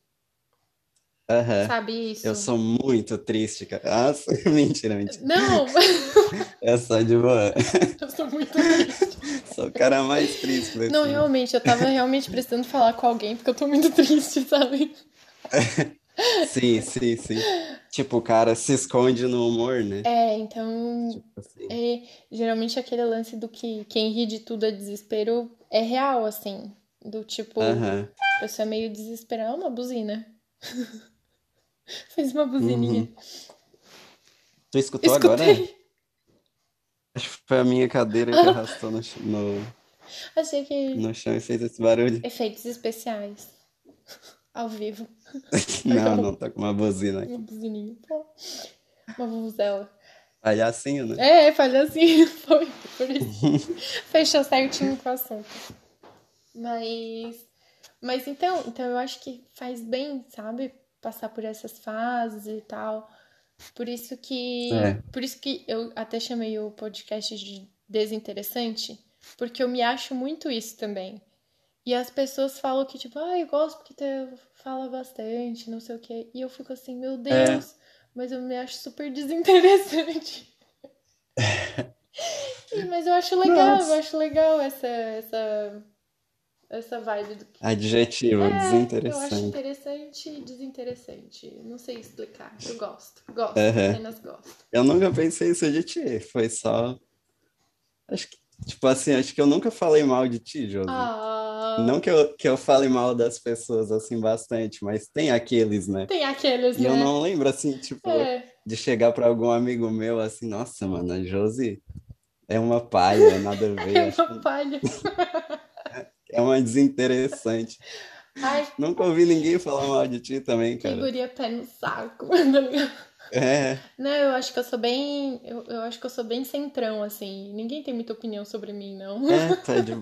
aham. sabe isso? Eu sou muito triste, cara. Nossa, mentira, mentira. Não, Eu sou de boa. eu sou muito triste. Sou o cara mais triste desse Não, mundo. realmente, eu tava realmente precisando falar com alguém porque eu tô muito triste, sabe? Sim, sim, sim. Tipo, o cara se esconde no humor, né? É, então, Tipo assim. é, geralmente aquele lance do que quem ri de tudo é desespero é real, assim. Do tipo, Aham. a pessoa é meio desesperada. Uma buzina. Fez uma buzininha. Uhum. Tu escutou agora? Acho que foi a minha cadeira que arrastou no, no, Achei que. no chão e fez esse barulho. Efeitos especiais. Ao vivo. Não, não, tá com uma buzina aqui. Uma buzininha. Pô. Uma vuvuzela. Palhacinho, né? É, palhacinho. Foi. Por isso. Fechou certinho com o assunto. Mas. Mas então, então eu acho que faz bem, sabe? Passar por essas fases e tal. Por isso que. É. Por isso que eu até chamei o podcast de desinteressante. Porque eu me acho muito isso também. E as pessoas falam que, tipo, ah, eu gosto porque tu fala bastante, não sei o quê. E eu fico assim, meu Deus, mas eu me acho super desinteressante. Mas eu acho legal, Nossa. eu acho legal essa, essa, essa vibe do que. Adjetivo, É, eu acho desinteressante. interessante e desinteressante. Não sei explicar. Eu gosto. Gosto, Aham. apenas gosto. Eu nunca pensei isso de ti, foi só. Acho que, tipo assim, acho que eu nunca falei mal de ti, Josi. Ah, Não que eu, que eu fale mal das pessoas assim bastante, mas tem aqueles, né? tem aqueles, E né? eu não lembro assim, tipo, É, de chegar pra algum amigo meu assim, nossa, mano, a Josi é uma palha, nada a ver, é uma palha. que é uma desinteressante. Ai, Nunca ouvi ninguém falar mal de ti também, que cara. guria pé no saco. tá? É, Não, eu acho que eu sou bem. Eu, eu acho que eu sou bem centrão, assim. Ninguém tem muita opinião sobre mim, não. é, tá de.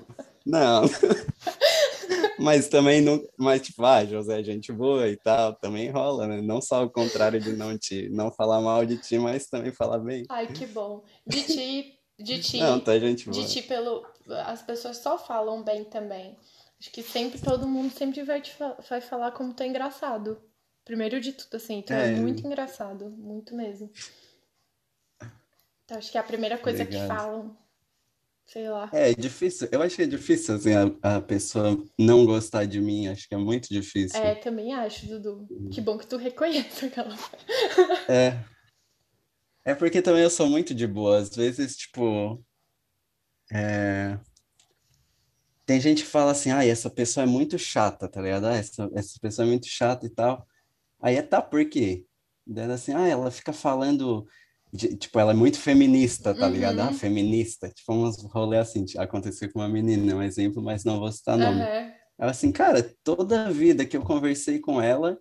Não. Mas também não. Mas, tipo, ah, José é gente boa e tal, também rola, né? Não só o contrário de não te não falar mal de ti, mas também falar bem. Ai, que bom. De ti, de ti, Não, tá gente boa. de ti pelo. As pessoas só falam bem também. Acho que sempre todo mundo sempre vai te vai falar como é engraçado. Primeiro de tudo, assim, tu é, É. muito engraçado, muito mesmo. Então, acho que é a primeira coisa que Obrigado. falam. Sei lá. É difícil, eu acho que é difícil, assim, a, a pessoa não gostar de mim, acho que é muito difícil. É, também acho, Dudu. Que bom que tu reconhece aquela. É. É porque também eu sou muito de boa. Às vezes, tipo. É, Tem gente que fala assim, ah, essa pessoa é muito chata, tá ligado? Ah, essa, essa pessoa é muito chata e tal. Aí é tá, por quê? Daí assim, ah, ela fica falando. de- Tipo, ela é muito feminista, tá ligado? Uhum. Ah, feminista. Tipo, uns rolê assim. Aconteceu com uma menina, um exemplo, mas não vou citar nome. Aham. Ela assim, cara, toda a vida que eu conversei com ela,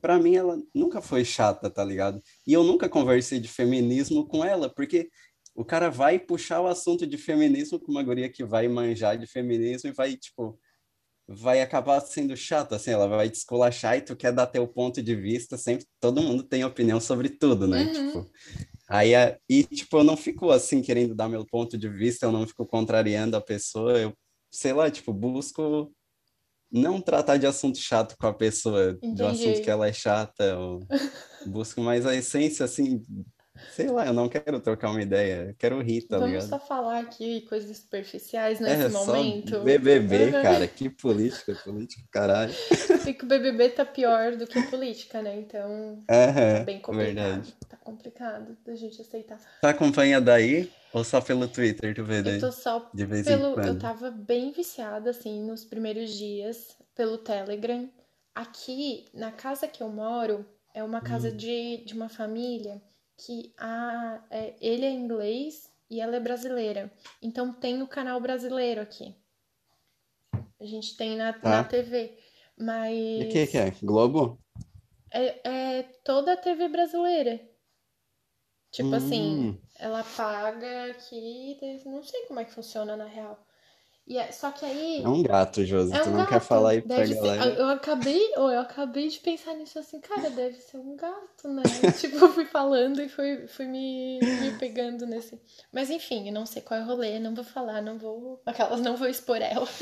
pra mim ela nunca foi chata, tá ligado? E eu nunca conversei de feminismo com ela, porque o cara vai puxar o assunto de feminismo com uma guria que vai manjar de feminismo e vai, tipo, vai acabar sendo chato, assim, ela vai te esculachar e tu quer dar teu ponto de vista, sempre todo mundo tem opinião sobre tudo, né? Uhum. Tipo, aí, a- e, tipo, eu não fico, assim, querendo dar meu ponto de vista, eu não fico contrariando a pessoa, eu, sei lá, tipo, busco não tratar de assunto chato com a pessoa, de um assunto Entendi. que ela é chata, ou busco mais a essência, assim, sei lá, eu não quero trocar uma ideia, eu quero rir, tá Vamos ligado? só falar aqui coisas superficiais É, nesse só momento. BBB, cara, que política, política, caralho. Sei que o BBB tá pior do que política, né? Então, tá Aham, bem complicado. verdade. Tá complicado da gente aceitar. Tu acompanha daí ou só pelo Twitter, tu vê daí? Eu tô só De vez em pelo. Eu quando. tava bem viciada, assim, nos primeiros dias, pelo Telegram. Aqui, na casa que eu moro, é uma casa Hum. de, de uma família que a, é, ele é inglês e ela é brasileira. Então tem o canal brasileiro aqui. A gente tem na, Tá. na TV. E Mas o que que é? Globo? é, é toda a TV brasileira. Tipo assim, Hum, ela paga aqui, não sei como é que funciona na real. E é, só que aí é um gato, Josi, é tu um não quer gato, falar aí pra ser. galera? Eu acabei, ou eu acabei de pensar nisso assim, cara, deve ser um gato, né? Tipo, eu fui falando e fui, fui me, me pegando nesse. Mas enfim, eu não sei qual é o rolê, não vou falar, não vou. Aquelas não vou expor ela.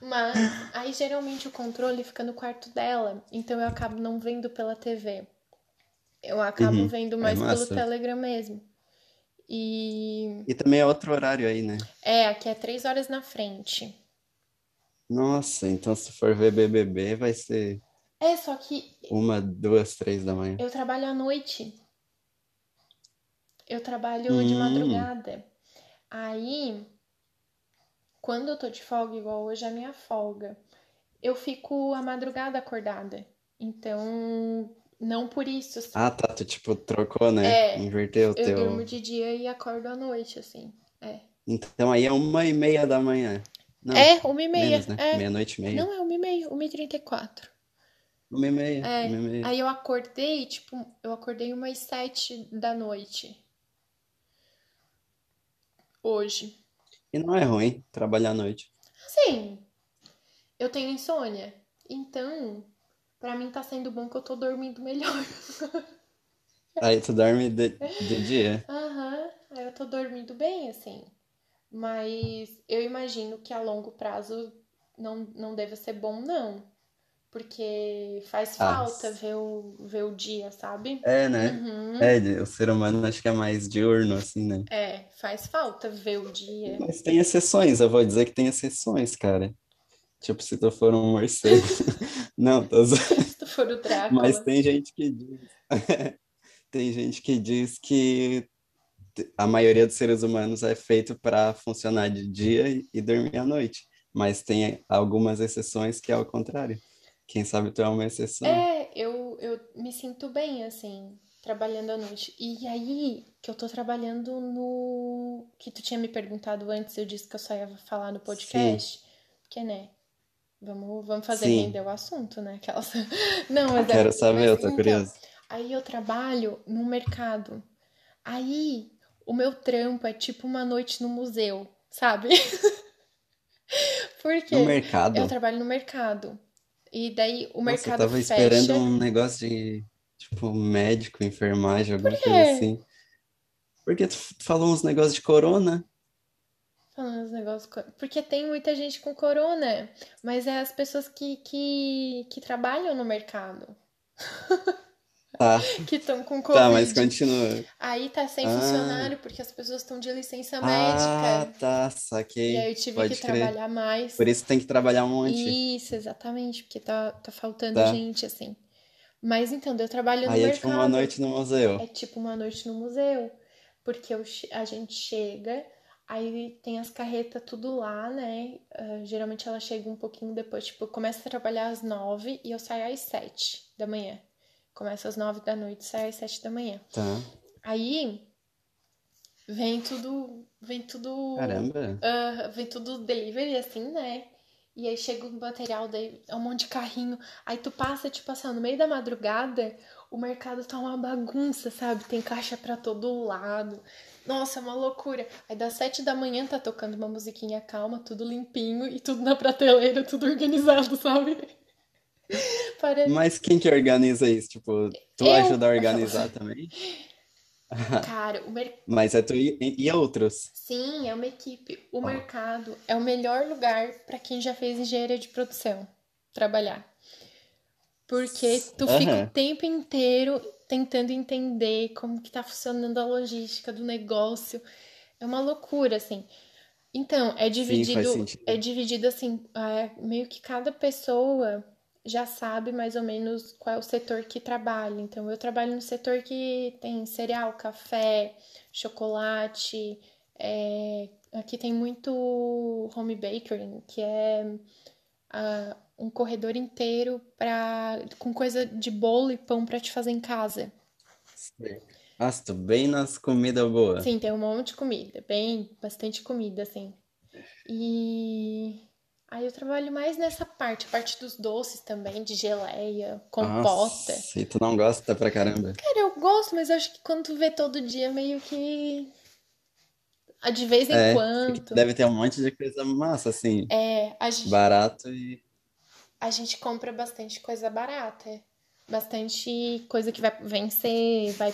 Mas aí geralmente o controle fica no quarto dela, então eu acabo não vendo pela TV. Eu acabo Uhum, vendo é mais pelo massa. Telegram mesmo. E E também é outro horário aí, né? é, aqui é três horas na frente. Nossa, então se for ver BBB vai ser É, só que uma, duas, três da manhã. eu trabalho à noite. Eu trabalho de Hum. madrugada. Aí quando eu tô de folga, igual hoje é a minha folga, eu fico a madrugada acordada. Então, não por isso, assim. Ah, tá, tu tipo trocou, né? É, Inverteu o eu teu. durmo de dia e acordo à noite, assim. É. Então aí é uma e meia da manhã. Não, É, uma e meia. menos, né? É. Meia-noite e meia. Não, é uma e meia, uma e trinta e quatro. Uma e meia, É. uma e meia. Aí eu acordei, tipo, eu acordei umas sete da noite. Hoje. E não é ruim trabalhar à noite. Sim, eu tenho insônia. Então, pra mim tá sendo bom que eu tô dormindo melhor. Aí tu dorme de, de dia. Aham, aí eu tô dormindo bem, assim. Mas eu imagino que a longo prazo não, não deva ser bom, não. Porque faz Ah, falta ver o, ver o dia, sabe? é, né? Uhum. É, o ser humano acho que é mais diurno, assim, né? É, faz falta ver o dia. Mas tem exceções, eu vou dizer que tem exceções, cara. Tipo, se tu for um morcego. Não, tô. Se tu for o Mas Drácula. tem gente que diz. Tem gente que diz que a maioria dos seres humanos é feito para funcionar de dia e- dormir à noite. Mas tem algumas exceções que é ao contrário. Quem sabe tu é uma exceção. É, eu, eu me sinto bem, assim, trabalhando à noite. E aí, que eu tô trabalhando no. Que tu tinha me perguntado antes, eu disse que eu só ia falar no podcast. Porque, né? Vamos, vamos fazer Sim. render o assunto, né? Aquelas... Não, mas é. Quero saber, mas, eu tô então, curioso. Aí eu trabalho no mercado. Aí o meu trampo é tipo uma noite no museu, sabe? Por quê? No Eu mercado, trabalho no mercado. E daí o nossa, eu mercado tava esperando fecha. um negócio de, tipo, médico, enfermagem, alguma coisa assim. Porque tu falou uns negócios de corona. Falando os negócios. Porque tem muita gente com corona, mas é as pessoas que, que, que trabalham no mercado Tá, que estão com tá, mas continua. Aí tá sem Ah. funcionário porque as pessoas estão de licença Ah, médica. tá, E saquei. aí eu tive Pode que crer. trabalhar mais. Por isso tem que trabalhar um monte. Isso, exatamente, porque tá, tá faltando Tá. gente, assim. Mas então, eu trabalho no Aí é tipo uma mercado. noite no museu. É tipo uma noite no museu. Porque eu a gente chega, aí tem as carretas tudo lá, né? Ah, geralmente ela chega um pouquinho depois. Tipo, eu começo a trabalhar às nove e eu saio às sete da manhã. Começo às nove da noite e saio às sete da manhã. Tá. Aí vem tudo. Vem tudo. Caramba. ah, vem tudo delivery, assim, né? E aí chega o material, daí é um monte de carrinho. Aí tu passa, tipo assim, no meio da madrugada, o mercado tá uma bagunça, sabe? Tem caixa pra todo lado. Nossa, é uma loucura. Aí das sete da manhã tá tocando uma musiquinha calma, tudo limpinho e tudo na prateleira, tudo organizado, sabe? Para... Mas quem que organiza isso? Tipo, tu Eu. ajuda a organizar também? Cara, o mercado. Mas é tu e, e outros. Sim, é uma equipe. O Ó. mercado é o melhor lugar para quem já fez engenharia de produção trabalhar. Porque tu fica Aham. o tempo inteiro tentando entender como que tá funcionando a logística do negócio. É uma loucura, assim. Então, é Sim, dividido, sentido. é dividido assim, é, meio que cada pessoa já sabe mais ou menos qual é o setor que trabalha. Então, eu trabalho no setor que tem cereal, café, chocolate. é, aqui tem muito home bakery, que é ah, um corredor inteiro pra, com coisa de bolo e pão pra te fazer em casa. Nossa, tô bem nas comidas boas. Sim, tem um monte de comida, bem, bastante comida, assim. E aí eu trabalho mais nessa parte, a parte dos doces também, de geleia, compota. Nossa, e tu não gosta pra caramba. Cara, eu gosto, mas acho que quando tu vê todo dia, meio que. Ah, De vez em É, quando. deve ter um monte de coisa massa, assim, É, a gente, barato e... a gente compra bastante coisa barata. é. Bastante coisa que vai vencer, vai,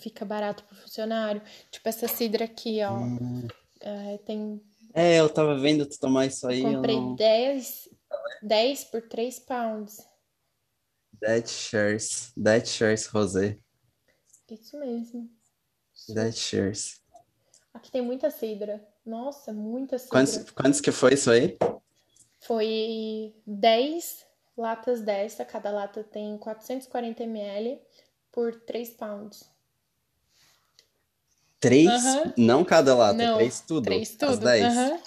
fica barato pro funcionário. Tipo essa cidra aqui, ó. Hum. é, tem É, eu tava vendo tu tomar isso aí, eu Comprei não... 10, 10 por 3 pounds. Dead Shares, Dead Shares Rosé, Isso mesmo. Dead Shares. Aqui tem muita cidra. Nossa, muita Quantos, cidra. quantos que foi isso aí? Foi 10 latas dessa. Cada lata tem 440 ml por 3 pounds. Três? Aham. Não cada lata, Não, três tudo. Três As tudo. dez. Aham.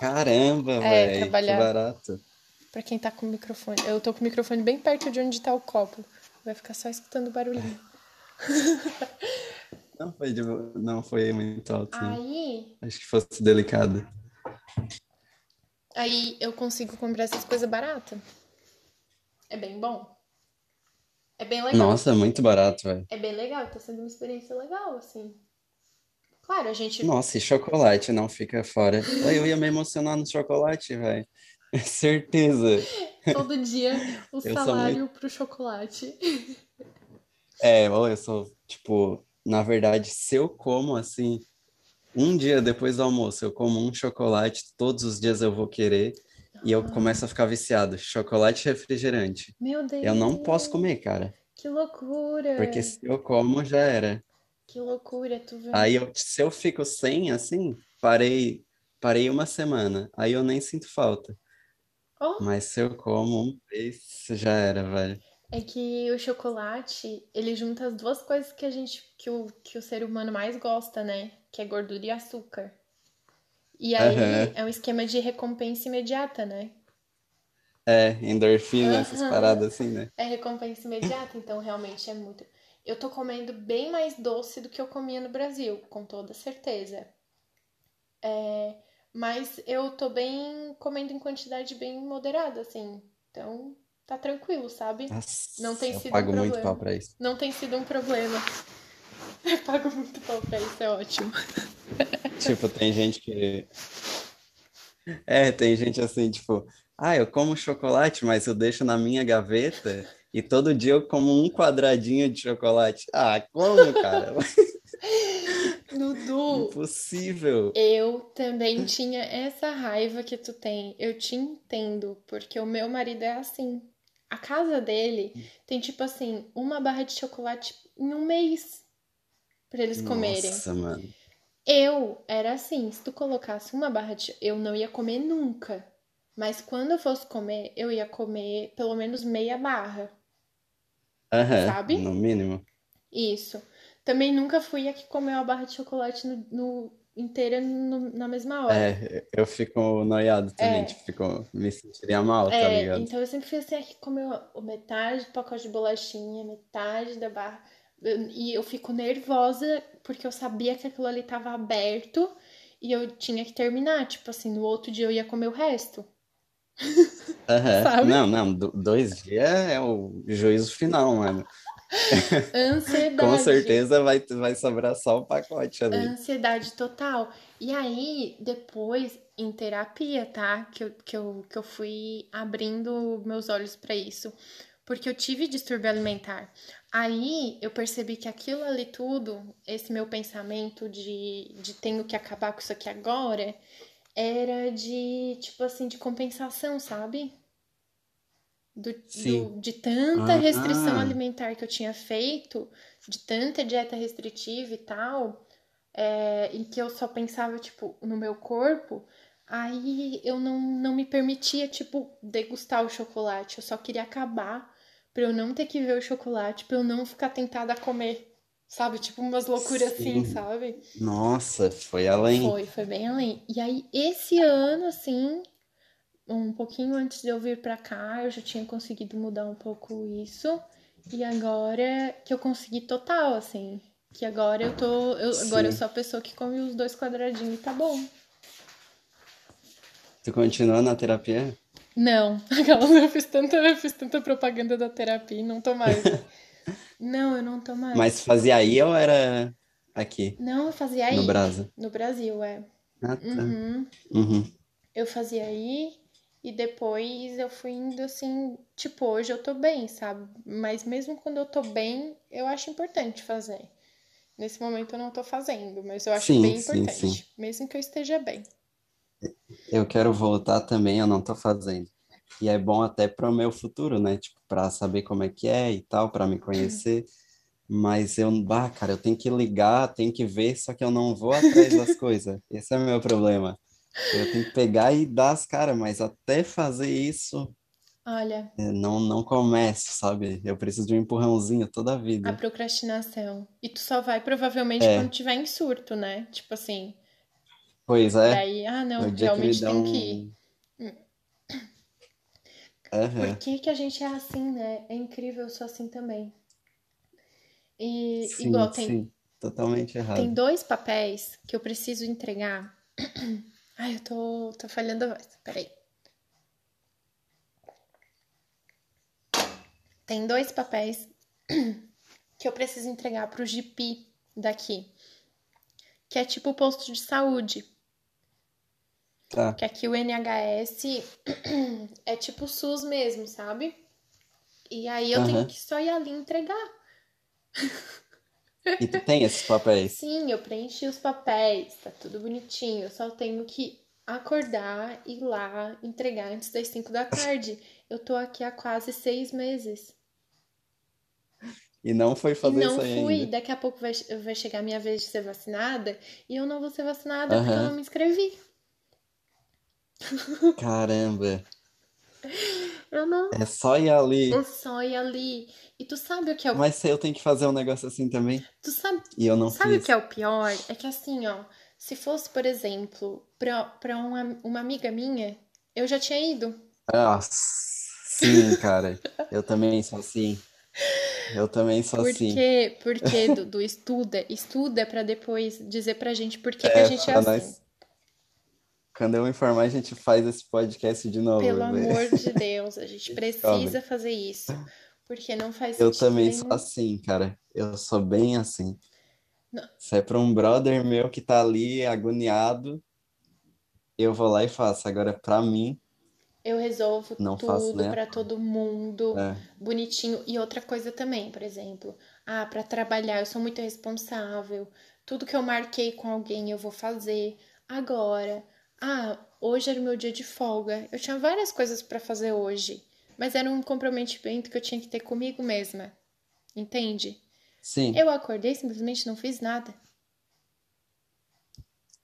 Caramba, É, velho, que trabalhar. barato. Pra quem tá com o microfone. Eu tô com o microfone bem perto de onde tá o copo. Vai ficar só escutando o barulhinho. Não foi, de- não foi muito alto, não. Aí, Acho que fosse delicado. aí eu consigo comprar essas coisas baratas. É bem bom. É bem legal. Nossa, muito barato, velho. É bem legal, tá sendo uma experiência legal, assim. Claro, a gente. Nossa, e chocolate não fica fora. Eu ia me emocionar no chocolate, velho. Certeza. Todo dia o salário pro chocolate. É, eu sou, tipo, na verdade, se eu como assim, um dia depois do almoço, eu como um chocolate, todos os dias eu vou querer e eu começo a ficar viciado. Chocolate e refrigerante. Meu Deus. Eu não posso comer, cara, Que loucura. porque se eu como já era. Que loucura, tu viu? Aí eu, se eu fico sem, assim, parei, parei uma semana, aí eu nem sinto falta. Oh, Mas se eu como um vez, já era, velho. É que o chocolate, ele junta as duas coisas que a gente, que o, que o ser humano mais gosta, né? Que é gordura e açúcar. E aí Aham. é um esquema de recompensa imediata, né? É, endorfina, essas Aham. paradas assim, né? É recompensa imediata, então realmente é muito. Eu tô comendo bem mais doce do que eu comia no Brasil, com toda certeza. É, mas eu tô bem comendo em quantidade bem moderada, assim. Então tá tranquilo, sabe? Nossa, Não tem eu sido um pago muito problema. pau pra isso. Não tem sido um problema. Eu pago muito pau pra isso, é ótimo. Tipo, tem gente que. É, tem gente assim, tipo, ah, eu como chocolate, mas eu deixo na minha gaveta e todo dia eu como um quadradinho de chocolate. Ah, como, cara? Dudu, Impossível. eu também tinha essa raiva que tu tem. Eu te entendo, porque o meu marido é assim. A casa dele tem, tipo assim, uma barra de chocolate em um mês pra eles comerem. Nossa, mano. Eu era assim, se tu colocasse uma barra de. Eu não ia comer nunca. Mas quando eu fosse comer, eu ia comer pelo menos meia barra. Aham, Sabe? no mínimo. Isso. Também nunca fui a que comeu a barra de chocolate no, no- inteira no- na mesma hora. É, eu fico noiado também, É. tipo, fico, me sentiria mal, tá É, ligado? então eu sempre fui assim, a que comeu metade do pacote de bolachinha, metade da barra. E eu fico nervosa porque eu sabia que aquilo ali tava aberto e eu tinha que terminar. Tipo assim, no outro dia eu ia comer o resto. Sabe? Não, não, do- dois dias é o juízo final, mano. Ansiedade. Com certeza vai, vai sobrar só o pacote ali. Ansiedade total. E aí, depois, em terapia, tá? Que eu, que eu, que eu fui abrindo meus olhos pra isso. Porque eu tive distúrbio alimentar. Aí eu percebi que aquilo ali tudo, esse meu pensamento de, de tenho que acabar com isso aqui agora, era de, tipo assim, de compensação, sabe? Do, do- de tanta restrição Ah. alimentar que eu tinha feito, de tanta dieta restritiva e tal, é, em que eu só pensava, tipo, no meu corpo, aí eu não, não me permitia, tipo, degustar o chocolate. Eu só queria acabar pra eu não ter que ver o chocolate, pra eu não ficar tentada a comer. Sabe? Tipo, umas loucuras assim, Sim. sabe? Nossa, foi além. Foi, foi bem além. E aí, esse ano, assim, um pouquinho antes de eu vir pra cá, eu já tinha conseguido mudar um pouco isso. E agora que eu consegui total, assim. Que agora eu tô. Eu, agora eu sou a pessoa que come os dois quadradinhos e tá bom. Tu continua na terapia? Não, aquela eu fiz tanta, eu fiz tanta propaganda da terapia e não tô mais. Não, eu não tô mais. Mas fazia aí ou era aqui, Não, eu fazia aí. no Brasa? No Brasil, é. Ah, tá. Uhum. Uhum. Eu fazia aí e depois eu fui indo assim, tipo, hoje eu tô bem, sabe? Mas mesmo quando eu tô bem, eu acho importante fazer. Nesse momento eu não tô fazendo, mas eu acho Sim, bem sim, importante, sim. mesmo que eu esteja bem. Eu quero voltar também, eu não tô fazendo. E é bom até para o meu futuro, né? Tipo, para saber como é que é e tal, para me conhecer. Mas eu, bah, cara, eu tenho que ligar, tenho que ver, só que eu não vou atrás das coisas. Esse é o meu problema. Eu tenho que pegar e dar as caras, mas até fazer isso, Olha, eh, não, não começo, sabe? Eu preciso de um empurrãozinho toda a a vida. procrastinação. E tu só vai provavelmente É. quando tiver em surto, né? Tipo assim, Pois é, Daí, ah, não, que realmente tem que ir. um... Aham, Por que que a gente é assim, né? É incrível, eu sou assim também. E Sim, igual tem sim, totalmente tem errado. dois papéis que eu preciso entregar. Ai, eu tô, tô falhando a voz. Peraí. Tem dois papéis que eu preciso entregar pro GP daqui, que é tipo posto de saúde. Tá, Que aqui o NHS é tipo o SUS mesmo, sabe? E aí eu tenho aham. que só ir ali entregar. E tu tem esses papéis? Sim, eu preenchi os papéis, tá tudo bonitinho. Eu só tenho que acordar, ir lá, entregar antes das 5 da tarde. Eu tô aqui há quase seis meses. E não foi E fazer isso não aí fui. ainda. Daqui a pouco vai, vai chegar a minha vez de ser vacinada e eu não vou ser vacinada porque eu não me inscrevi. Caramba, Eu não. é só ir ali. só ia ali. E tu sabe o que é o. Mas se eu tenho que fazer um negócio assim também, Tu sabe, e eu não sabe o que fiz. é o pior? É que assim, ó, se fosse, por exemplo, pra, pra uma, uma amiga minha, eu já tinha ido. Nossa, sim, cara. Eu também sou assim. Eu também sou Por assim. Porque do, do estuda, estuda pra depois dizer pra gente por que que a É, gente é assim. nós. Quando eu me informar, a gente faz esse podcast de novo, Pelo velho. amor de Deus, a gente precisa fazer isso. Porque não faz Eu também sou nenhum. assim, cara. Eu sou bem assim. Não, Se é pra um brother meu que tá ali agoniado, eu vou lá e faço. Agora, pra mim, Eu resolvo não faço tudo nem a pra todo mundo, É. bonitinho. E outra coisa também, por exemplo, ah, pra trabalhar eu sou muito responsável. Tudo que eu marquei com alguém eu vou fazer. Agora, ah, hoje era o meu dia de folga. Eu tinha várias coisas pra fazer hoje, mas era um comprometimento que eu tinha que ter comigo mesma, entende? Sim. Eu acordei, simplesmente não fiz nada.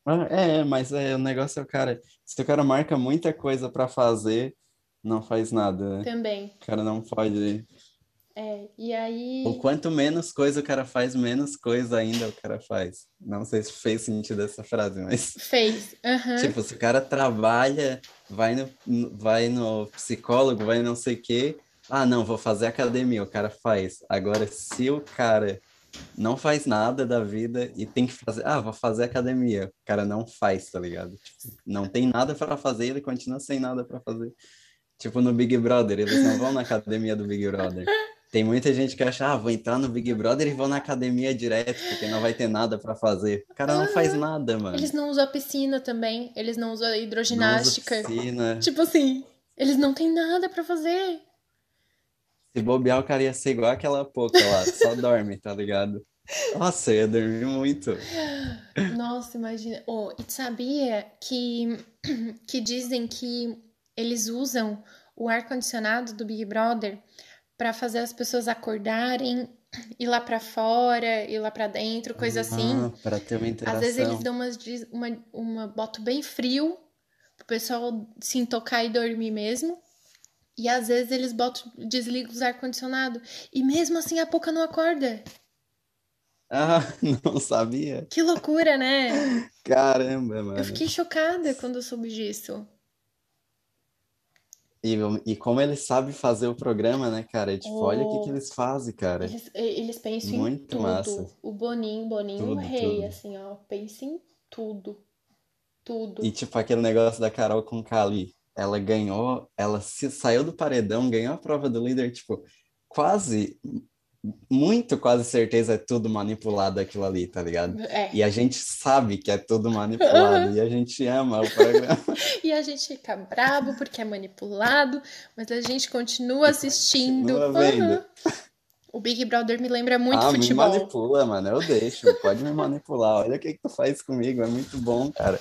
Ah, É, mas é, o negócio é o cara. Se o cara marca muita coisa pra fazer, não faz nada, né? Também. O cara não pode. É, e aí, quanto menos coisa o cara faz, menos coisa ainda o cara faz. Não sei se fez sentido essa frase, mas. fez. Aham. Tipo, se o cara trabalha, vai no, vai no psicólogo, vai não sei o quê. Ah, não, vou fazer academia, o cara faz. Agora, se o cara não faz nada da vida e tem que fazer, ah, vou fazer academia, o cara não faz, tá ligado? Tipo, não tem nada pra fazer, ele continua sem nada pra fazer. Tipo no Big Brother, eles não vão na academia do Big Brother. Tem muita gente que acha, ah, vou entrar no Big Brother e vou na academia direto, porque não vai ter nada pra fazer. O cara não faz nada, mano. Eles não usam a piscina também, eles não usam a Não usa hidroginástica. piscina. Tipo assim, eles não têm nada pra fazer. Se bobear, o cara ia ser igual aquela pouca lá, só dorme, tá ligado? Nossa, eu ia dormir muito. Nossa, imagina. Oh, e sabia que, que dizem que eles usam o ar-condicionado do Big Brother pra fazer as pessoas acordarem, ir lá pra fora, ir lá pra dentro, coisa assim. Ah, para ter uma Às vezes eles interação. dão umas, uma, uma boto bem frio pro pessoal se intocar e dormir mesmo. E às vezes eles botam, desligam os ar-condicionado. E mesmo assim a Poca não acorda. Ah, não sabia? Que loucura, né? Caramba, Eu mano. fiquei chocada quando eu soube disso. E, e como eles sabem fazer o programa, né, cara? Tipo, olha o que que Oh, eles fazem, cara. eles, eles pensam em Muito massa. tudo. O Boninho, Boninho Tudo, rei, tudo. assim, ó. Pensa em tudo. Tudo. E tipo aquele negócio da Carol com Kali. Ela ganhou, ela se saiu do paredão, ganhou a prova do líder, tipo, quase, muito quase certeza é tudo manipulado aquilo ali, tá ligado? É. E a gente sabe que é tudo manipulado e a gente ama o programa E a gente fica brabo porque é manipulado, mas a gente continua assistindo. continua vendo. Aham. O Big Brother me lembra muito Ah, me futebol. manipula, mano, eu deixo, pode me manipular. Olha o que que tu faz comigo, é muito bom, cara.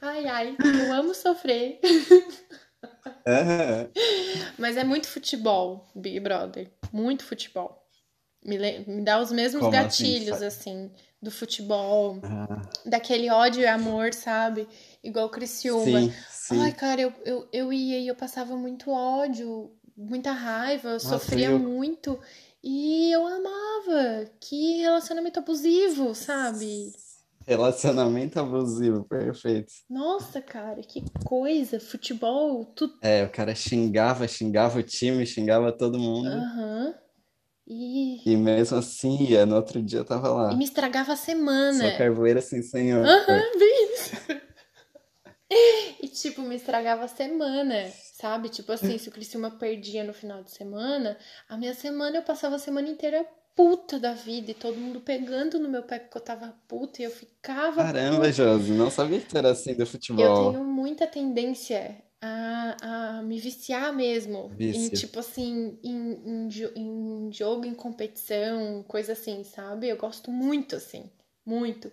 Ai, ai, eu amo sofrer. Aham. Mas é muito futebol, Big Brother. Muito futebol. Me, me dá os mesmos Como assim? gatilhos, Fa- assim, do futebol, Ah, daquele ódio e amor, sabe? Igual Criciúma. sim, Ai, sim. cara, eu, eu, eu ia e eu passava muito ódio, muita raiva, eu Nossa, sofria eu, muito. E eu amava. Que relacionamento abusivo, sabe? Relacionamento abusivo, perfeito. Nossa, cara, que coisa. Futebol, tudo. É, o cara xingava, xingava o time, xingava todo mundo. Aham. E... E mesmo assim, ia, no outro dia tava e lá. me estragava a Sou semana. carvoeira sim, senhor. Aham, bem isso. E, tipo, me estragava a semana, sabe? Tipo assim, se o Criciúma perdia no final de semana, a minha semana eu passava a semana inteira puta da vida e todo mundo pegando no meu pé porque eu tava puta e eu ficava Caramba, puta. Josi, não sabia que tu era assim do Eu futebol. tenho muita tendência a, a me viciar mesmo em, Vício. tipo assim, em, em, em jogo, em competição, coisa assim, sabe? Eu gosto muito, assim, muito.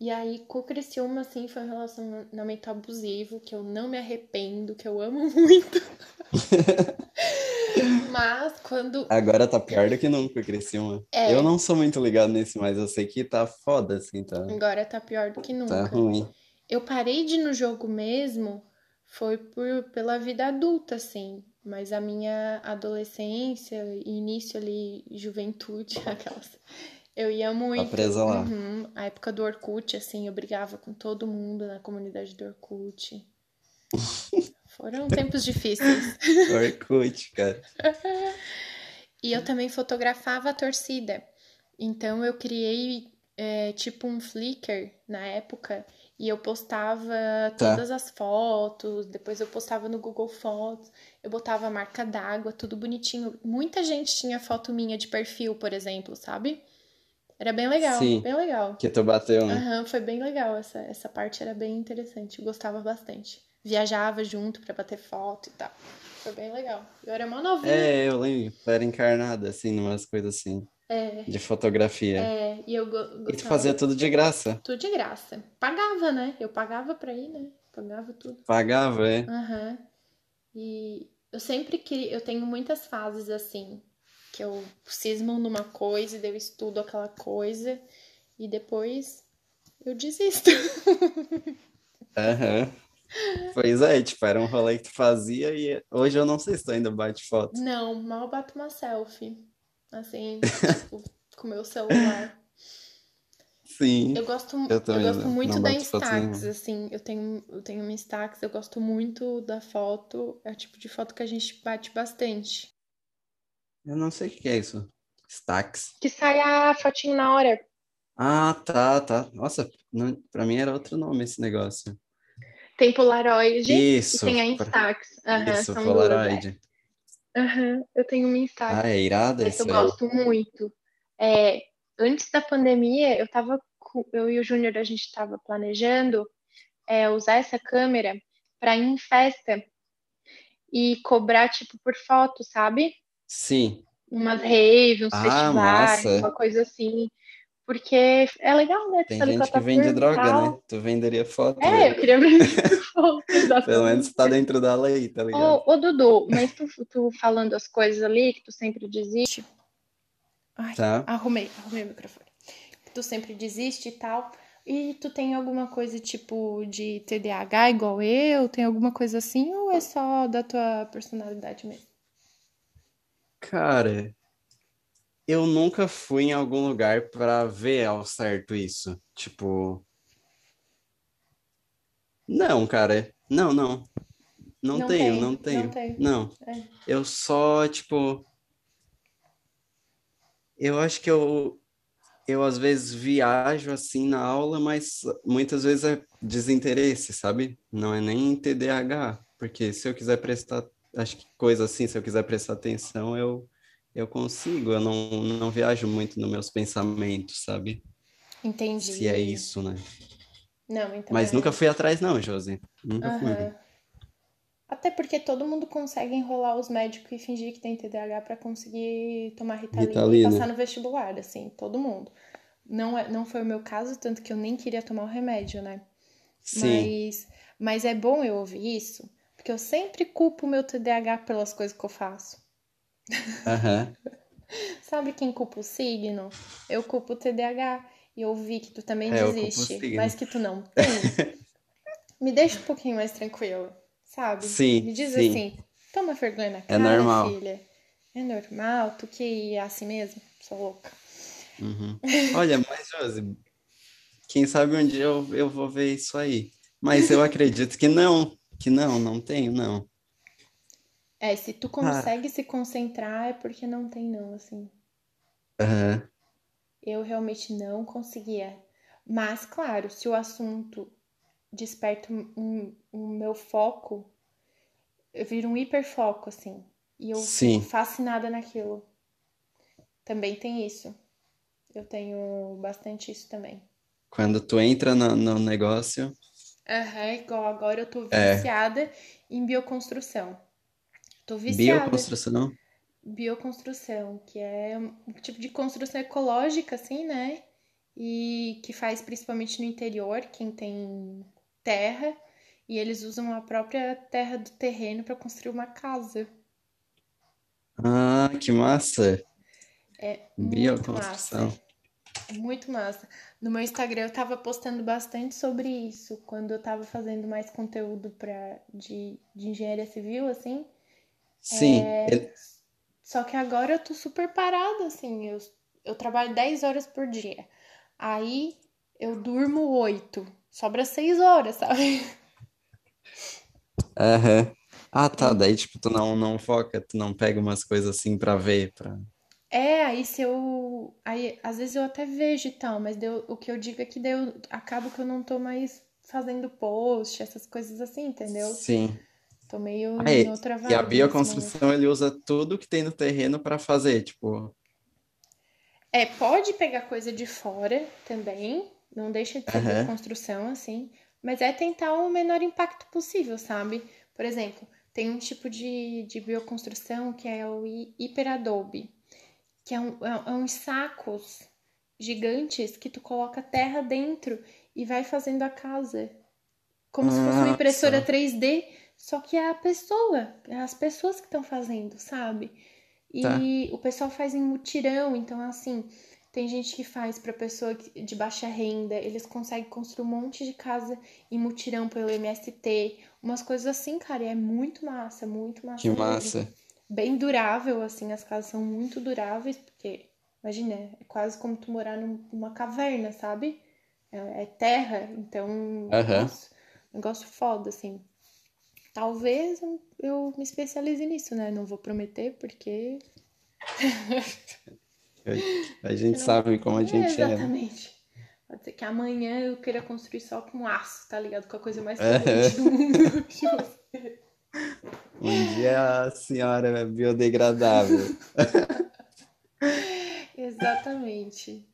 E aí, com o Criciúma, assim, foi um relacionamento abusivo, que eu não me arrependo, que eu amo muito. Mas quando. Agora tá pior do que nunca, Criciúma. É. Eu não sou muito ligado nisso, mas eu sei que tá foda, assim, tá, Agora tá pior do que tá nunca. ruim. Eu parei de ir no jogo mesmo, foi por, pela vida adulta, assim. Mas a minha adolescência, início ali, juventude, aquelas. Eu ia Tá muito. presa lá. Uhum. A época do Orkut, assim, eu brigava com todo mundo na comunidade do Orkut. Foram tempos difíceis. Orkut, cara. E eu também fotografava a torcida. Então eu criei é, tipo um Flickr na época e eu postava Tá. todas as fotos, depois eu postava no Google Fotos, eu botava a marca d'água, tudo bonitinho. Muita gente tinha foto minha de perfil, por exemplo, sabe? Era bem legal, Sim. bem legal. Que tu bateu, né? Aham, foi bem legal essa, essa parte, era bem interessante, eu gostava bastante. Viajava junto pra bater foto e tal. Foi bem legal. Eu era mó novinha. É, eu lembro. Era encarnada, assim, numas coisas assim, É, de fotografia. é, e eu go- E tu gostava fazia tudo de graça. tudo de graça. Pagava, né? Eu pagava pra ir, né? Pagava tudo. Pagava, é. Aham. E eu sempre queria. Eu tenho muitas fases assim, que eu cismo numa coisa e eu estudo aquela coisa e depois eu desisto. Aham. Pois é, tipo, era um rolê que tu fazia e hoje eu não sei se tu ainda bate foto. Não, mal bato uma selfie. Assim, tipo, com o meu celular. Sim. Eu gosto, Eu também eu gosto não- muito não da Instax, assim, eu tenho, eu tenho uma Instax, eu gosto muito da foto, é o tipo de foto que a gente bate bastante. Eu não sei o que é isso. Stacks. Que sai a fotinho na hora. Ah, tá, tá. Nossa, não, pra mim era outro nome esse negócio. Tem Polaroid e Isso, tem a pra- Instax. Aham, isso, Polaroid. duas. é. Aham, eu tenho uma Instax, Ah, é irada isso eu gosto muito. É, antes da pandemia, eu tava, com- eu e o Júnior, a gente tava planejando é, usar essa câmera pra ir em festa e cobrar, tipo, por foto, sabe? Sim. umas rave, uns Ah, festivais, massa. uma coisa assim. Porque é legal, né? Tu Tem gente que tua vende droga, tal. né? Tu venderia foto, É, velho. eu queria vender foto, Pelo menos tá dentro da lei, tá ligado? Ô, ô, Dudu, mas tu, tu falando as coisas ali, que tu sempre desiste. Ai, Tá. arrumei, arrumei o microfone. Que tu sempre desiste e tal. E tu tem alguma coisa tipo de TDAH igual eu? Tem alguma coisa assim? Ou é só da tua personalidade mesmo? Cara, eu nunca fui em algum lugar pra ver ao certo isso. Tipo, não, cara. Não, não. Não Não tenho, tem, não não tenho. tem. Não. É. Eu só, tipo, eu acho que eu eu às vezes viajo assim na aula, mas muitas vezes é desinteresse, sabe? Não é nem TDAH, porque se eu quiser prestar, acho que coisa assim, se eu quiser prestar atenção, eu eu consigo, eu não, não viajo muito nos meus pensamentos, sabe? Entendi. Se é isso, né? Não, então Mas é- nunca fui atrás não, Josi. Nunca fui. Aham. Até porque todo mundo consegue enrolar os médicos e fingir que tem TDAH pra conseguir tomar Ritalina, Ritalina. e passar no vestibular, assim, todo mundo. Não, é, não foi o meu caso, tanto que eu nem queria tomar o remédio, né? Sim. Mas, mas é bom eu ouvir isso, porque eu sempre culpo o meu TDAH pelas coisas que eu faço. Aham. Sabe quem culpa o signo? Eu culpo o TDAH. E eu vi que tu também É, desiste, mas que tu não tem. Me deixa um pouquinho mais tranquilo, sabe? Sim, Me diz sim. assim, toma vergonha na É cara, normal. filha. É normal, tu que é assim mesmo? Sou louca. Uhum. Olha, mas Josi, quem sabe um dia eu, eu vou ver isso aí. Mas eu acredito que não, que não, não tenho, não. É, se tu Ah, consegue se concentrar é porque não tem não, assim. aham, Eu realmente não conseguia. Mas, claro, se o assunto desperta um, um- o meu foco, eu viro um hiperfoco, assim. E eu fico sim. fascinada naquilo. Também tem isso. Eu tenho bastante isso também. Quando tu entra no, no negócio, Aham, igual agora eu tô é viciada em bioconstrução. Tô viciada. bioconstrução. Bioconstrução, que é um tipo de construção ecológica, assim, né? E que faz principalmente no interior, quem tem terra, e eles usam a própria terra do terreno para construir uma casa. Ah, que massa! É muito Bioconstrução. massa. Muito massa. No meu Instagram eu tava postando bastante sobre isso, quando eu tava fazendo mais conteúdo pra, de, de engenharia civil, assim. Sim, ele- Só que agora eu tô super parada, assim. Eu, eu trabalho 10 horas por dia. Aí eu durmo 8. Sobra 6 horas, sabe? aham. Ah, tá. Daí, tipo, tu não, não foca, tu não pega umas coisas assim pra ver, pra... É, aí se eu. Aí às vezes eu até vejo e tal, mas deu, o que eu digo é que deu, acabo que eu não tô mais fazendo post, essas coisas assim, entendeu? Sim. Tô meio Ah, em e, outra e a vibe nesse momento. bioconstrução, ele usa tudo que tem no terreno pra fazer, tipo... É, pode pegar coisa de fora também, não deixa de ser Aham. bioconstrução, assim, mas é tentar o menor impacto possível, sabe? Por exemplo, tem um tipo de, de bioconstrução que é o hi- hiperadobe, que é, um, é, é uns sacos gigantes que tu coloca terra dentro e vai fazendo a casa. Como se fosse uma Ah, impressora só. 3D, só que é a pessoa, é as pessoas que estão fazendo, sabe? Tá. E o pessoal faz em mutirão, então assim, tem gente que faz para pessoa que- de baixa renda, eles conseguem construir um monte de casa em mutirão pelo MST, umas coisas assim, cara, e é muito massa, muito Que massa mesmo. massa. Bem durável, assim, as casas são muito duráveis, porque, imagina, é quase como tu morar num- numa caverna, sabe? É, é terra, então, Aham. nossa, negócio foda, assim. Talvez eu- me especialize nisso, né? Não vou prometer, porque A gente não. sabe como a É, gente é, né? exatamente. Pode ser que amanhã eu queira construir só com aço, tá ligado? Com a coisa mais poluente do mundo. Um dia a senhora é biodegradável. Exatamente.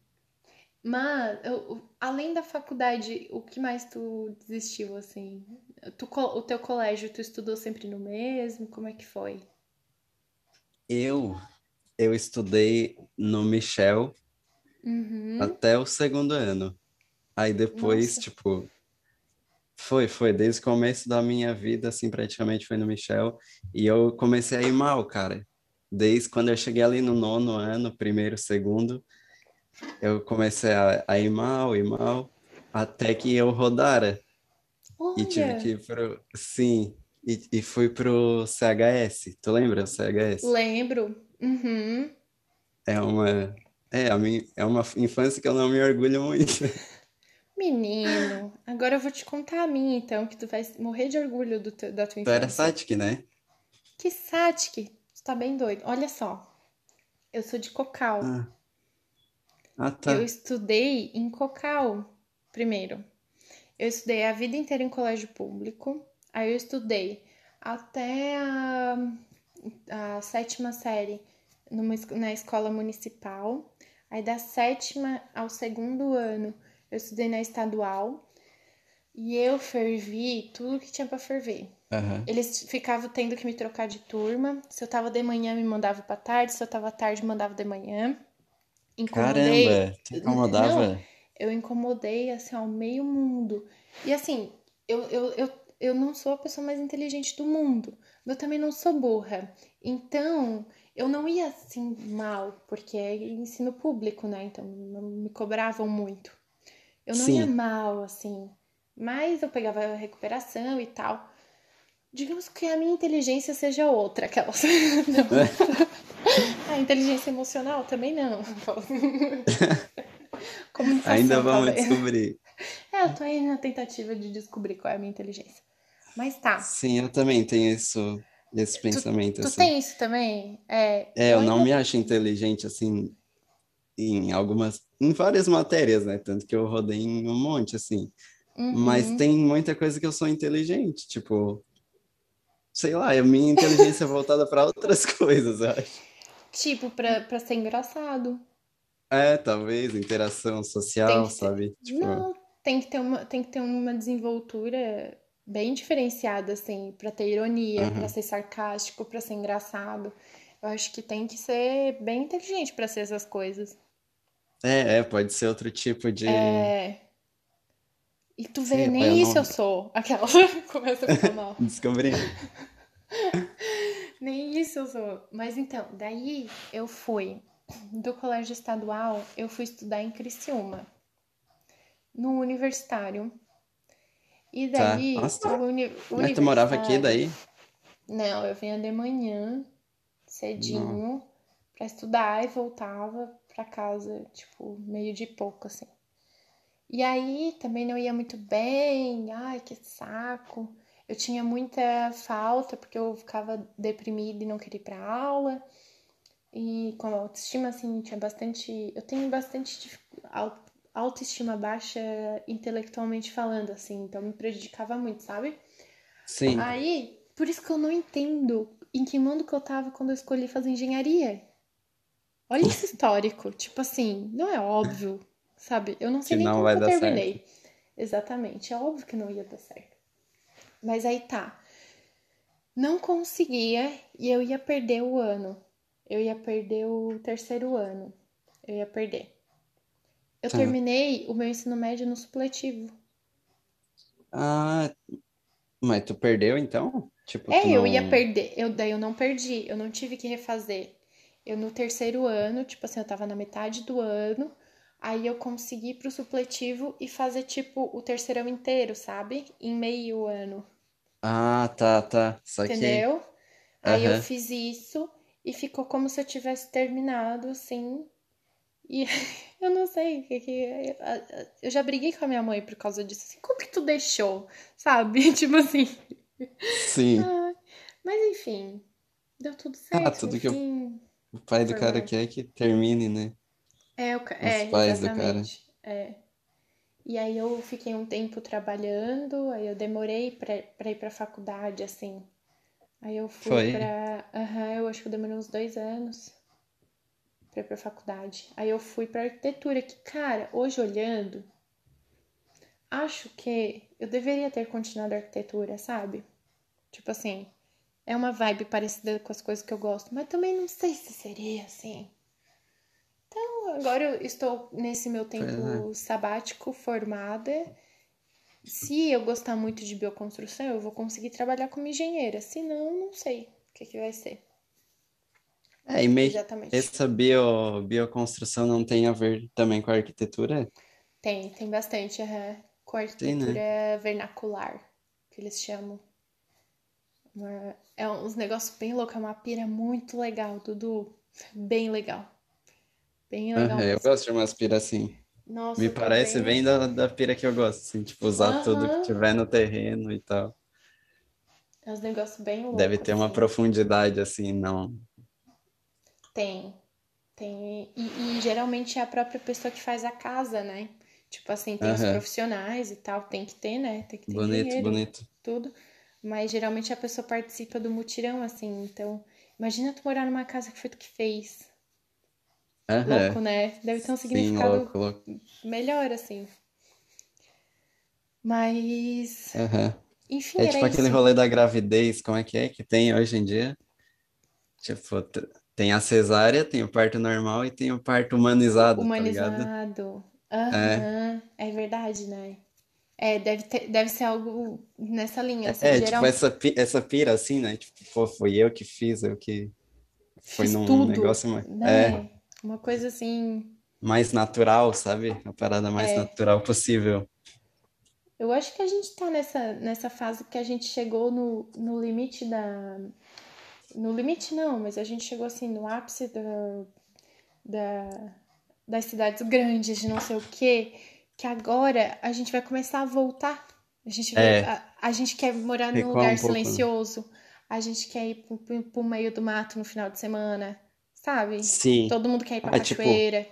Mas, eu- além da faculdade, o que mais tu desistiu, assim? Tu, o teu colégio, tu estudou sempre no mesmo? Como é que foi? Eu, eu estudei no Michel Uhum. até o segundo ano. Aí depois, Nossa. tipo, foi, foi, desde o começo da minha vida, assim, praticamente foi no Michel. E eu comecei a ir mal, cara. Desde quando eu cheguei ali no nono ano, primeiro, segundo, eu comecei a, a ir mal, ir mal, até que eu rodara. E tive que Olha, ir pro, sim, e, e fui pro CHS. Tu lembra o CHS? lembro. Uhum. É uma, é, a minha, é uma infância que eu não me orgulho muito. Menino, agora eu vou te contar a minha, então, que tu vai morrer de orgulho do teu- da tua Tu era infância. Satic, né? Que satic, tu tá bem doido. Olha só, eu sou de Cocal. Ah, ah, Eu tá. estudei em Cocal, primeiro. Eu estudei a vida inteira em colégio público. Aí eu estudei até a, a sétima série numa, na escola municipal. Aí da sétima ao segundo ano eu estudei na estadual. E eu fervi tudo que tinha pra ferver. Aham. Eles ficavam tendo que me trocar de turma. Se eu tava de manhã, me mandava pra tarde. Se eu tava tarde, mandava de manhã. Incomodei. Caramba, te Não, incomodava? eu incomodei, assim, ao meio mundo. E assim, eu, eu, eu, eu não sou a pessoa mais inteligente do mundo, mas eu também não sou burra. Então, eu não ia assim mal, porque é ensino público, né? Então, não me cobravam muito. Eu não ia Sim. mal, assim, mas eu pegava a recuperação e tal. Digamos que a minha inteligência seja outra, aquelas. Não. A inteligência emocional também não. Ainda vamos talvez. descobrir. eu tô aí na tentativa de descobrir qual é a minha inteligência. Mas tá. Sim, eu também tenho isso, esse pensamento, Tu assim. tem isso também? É, É, eu não ainda- me acho inteligente, assim, em algumas, em várias matérias, né? Tanto que eu rodei em um monte, assim. Mas Uhum. tem muita coisa que eu sou inteligente, tipo, sei lá, a minha inteligência é voltada para outras coisas, eu acho. Tipo, pra, pra ser engraçado. É, talvez, interação social, ter. sabe? Tipo, Não, tem que ter uma, tem que ter uma desenvoltura bem diferenciada, assim, pra ter ironia, pra aham. ser sarcástico, pra ser engraçado. Eu acho que tem que ser bem inteligente pra ser essas coisas. É, é, pode ser outro tipo de. É. E tu vê, Sei eu nem isso eu não sou. Aquela começa a ficar mal. descobri. Nem isso eu sou. Mas então, daí eu fui do colégio estadual, eu fui estudar em Criciúma, no universitário. E Tá. daí, Nossa, o, uni mas tu morava aqui daí? Não, eu vinha de manhã, Não. cedinho, pra estudar e voltava pra casa, tipo, meio de pouco, assim. E aí também não ia muito bem, ai, que saco. Eu tinha muita falta porque eu ficava deprimida e não queria ir pra aula. E com a autoestima, assim, tinha bastante. Eu tenho bastante autoestima baixa intelectualmente falando, assim, então me prejudicava muito, sabe? Sim. Aí, por isso que eu não entendo em que mundo que eu tava quando eu escolhi fazer engenharia. Olha esse histórico. Tipo assim, não é óbvio, sabe? Eu não sei Que nem não como eu dar certo. terminei. Exatamente, é óbvio que não ia dar certo. Mas aí tá. Não conseguia e eu ia perder o ano. Eu ia perder o terceiro ano. Eu ia perder. Eu Tá. terminei o meu ensino médio no supletivo. Ah, mas tu perdeu então? Tipo, É, tu eu ia não. perder. Eu, daí eu não perdi. Eu não tive que refazer. Eu no terceiro ano, tipo assim, eu tava na metade do ano. Aí eu consegui ir pro supletivo e fazer, tipo, o terceirão inteiro, sabe? Em meio ano. Ah, tá, tá. Saquei. Entendeu? Aí eu Aham. fiz isso e ficou como se eu tivesse terminado, assim. E eu não sei o que que. Eu já briguei com a minha mãe por causa disso. Assim, como que tu deixou? Sabe? Tipo assim. Sim. Ai, mas enfim, deu tudo Ah, certo no tudo que o pai do cara quer é que termine, né? É, o é, pais do cara. exatamente. É. E aí eu fiquei um tempo trabalhando, aí eu demorei pra, pra ir pra faculdade, assim. Aí eu fui Foi. pra. Aham, eu acho que eu demorei uns dois anos pra ir pra faculdade. Aí eu fui pra arquitetura, que, cara, hoje olhando, acho que eu deveria ter continuado a arquitetura, sabe? Tipo assim, é uma vibe parecida com as coisas que eu gosto, mas também não sei se seria assim. Então, agora eu estou nesse meu Pois é. tempo sabático, formada. Se eu gostar muito de bioconstrução, eu vou conseguir trabalhar como engenheira. Se não, não sei o que, que vai ser. É, e meio Exatamente. essa bio, bioconstrução não tem a ver também com a arquitetura? Tem, tem bastante, aham, com Tem, né? arquitetura vernacular, que eles chamam. Uma- É uns negócios bem loucos, é uma pira muito legal, Dudu. Bem legal. Bem legal eu gosto de umas pira assim. Nossa, Me parece bem da, da pira que eu gosto, assim, tipo, usar tudo que tiver no terreno e tal. É uns negócios bem Deve loucos, ter uma assim. profundidade, assim, não. Tem, tem. E, e geralmente é a própria pessoa que faz a casa, né? Tipo assim, tem os profissionais e tal, tem que ter, né? Tem que ter Bonito, engenheiro, bonito. tudo. Mas geralmente a pessoa participa do mutirão, assim. Então, imagina tu morar numa casa que foi tu que fez. Louco, Aham. né? Deve ter um Sim, significado louco, louco. melhor, assim. Mas, Aham. enfim, É era tipo aquele rolê da gravidez, como é que é que tem hoje em dia? Tipo, tem a cesárea, tem o parto normal e tem o parto humanizado, tá? Humanizado. É, Aham, é verdade, né? É, deve ter, deve ser algo nessa linha, assim, é, tipo, geral. essa, pi- essa pira assim, né? Tipo, pô, foi eu que fiz, eu que. Foi Fiz num tudo, negócio mais, é, né? Uma coisa assim. mais natural, sabe? A parada mais É, natural possível. eu acho que a gente tá nessa, nessa fase que a gente chegou no, no limite da. No limite não, mas a gente chegou assim no ápice da, da, das cidades grandes, de não sei o quê, que agora a gente vai começar a voltar. A gente, vai, É, a, a gente quer morar num lugar um né? silencioso. A gente quer ir pro, pro meio do mato no final de semana, sabe? Sim. Todo mundo quer ir pra Ah, tipo, cachoeira.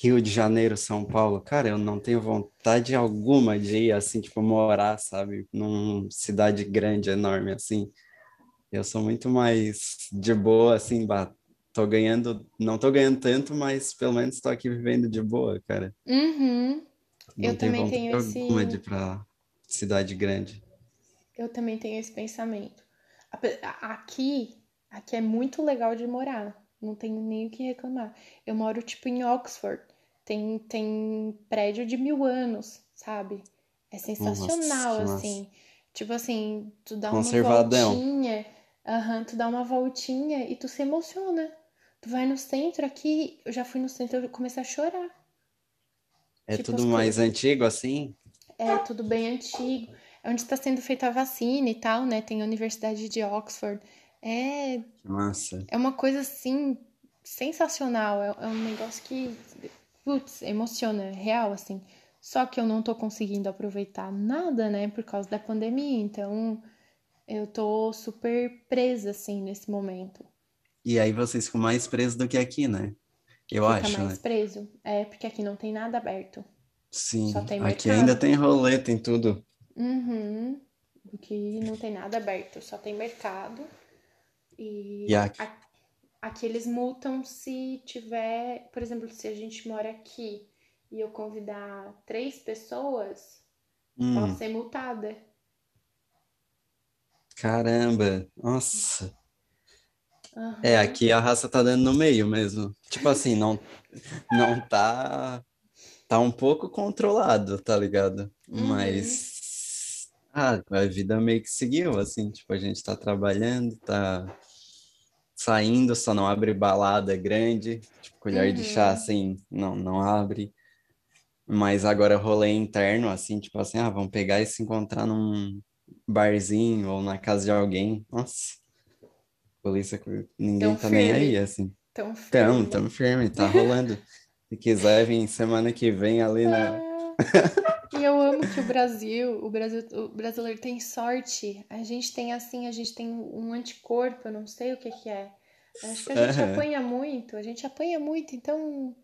Rio de Janeiro, São Paulo, cara, eu não tenho vontade alguma de ir assim, tipo, morar, sabe, numa cidade grande, enorme assim. Eu sou muito mais de boa, assim, bah, tô ganhando, não tô ganhando tanto, mas pelo menos tô aqui vivendo de boa, cara. Uhum. Não Eu tenho também tenho alguma de ir esse, pra cidade grande. eu também tenho esse pensamento. A- Aqui, aqui é muito legal de morar. Não tenho nem o que reclamar. Eu moro tipo em Oxford. Tem, tem prédio de mil anos, sabe? É Nossa, sensacional, massa. assim. Tipo assim, tu dá uma voltinha, aham, tu dá uma voltinha e tu se emociona. Tu vai no centro aqui, eu já fui no centro, eu comecei a chorar. É Tipo, tudo mais coisas. antigo assim? É tudo bem antigo. É onde está sendo feita a vacina e tal, né? Tem a Universidade de Oxford. É, Que massa. é uma coisa assim sensacional. É, é um negócio que, putz, emociona, é real, assim. Só que eu não tô conseguindo aproveitar nada, né? Por causa da pandemia. Então, eu tô super presa, assim, nesse momento. E aí vocês ficam mais presos do que aqui, né? Eu Fica acho, mais né? preso. É, porque aqui não tem nada aberto. Só Sim, tem aqui ainda tem rolê, tem tudo. Uhum. Aqui não tem nada aberto, só tem mercado. E aqui, a- aqui eles multam se tiver, por exemplo, se a gente mora aqui e eu convidar três pessoas, posso hum, ser multada. caramba, nossa. É, Aham. aqui a raça tá dando no meio mesmo. Tipo assim, não, não tá, tá um pouco controlado, tá ligado? Uhum. Mas, ah, a vida meio que seguiu, assim, tipo, a gente tá trabalhando, tá saindo, só não abre balada grande, tipo, colher de chá, Uhum. assim, não, não abre. Mas agora rolê interno, assim, tipo assim, ah, vamos pegar e se encontrar num barzinho ou na casa de alguém. Nossa, polícia, ninguém Tão tá nem aí, firme, assim. tão firme. tamo firme, tá rolando. Se quiser vir semana que vem ali na. E eu amo que o Brasil, o Brasil, o brasileiro tem sorte. A gente tem assim, a gente tem um anticorpo, eu não sei o que que é. Acho que a gente Aham. apanha muito, a gente apanha muito, então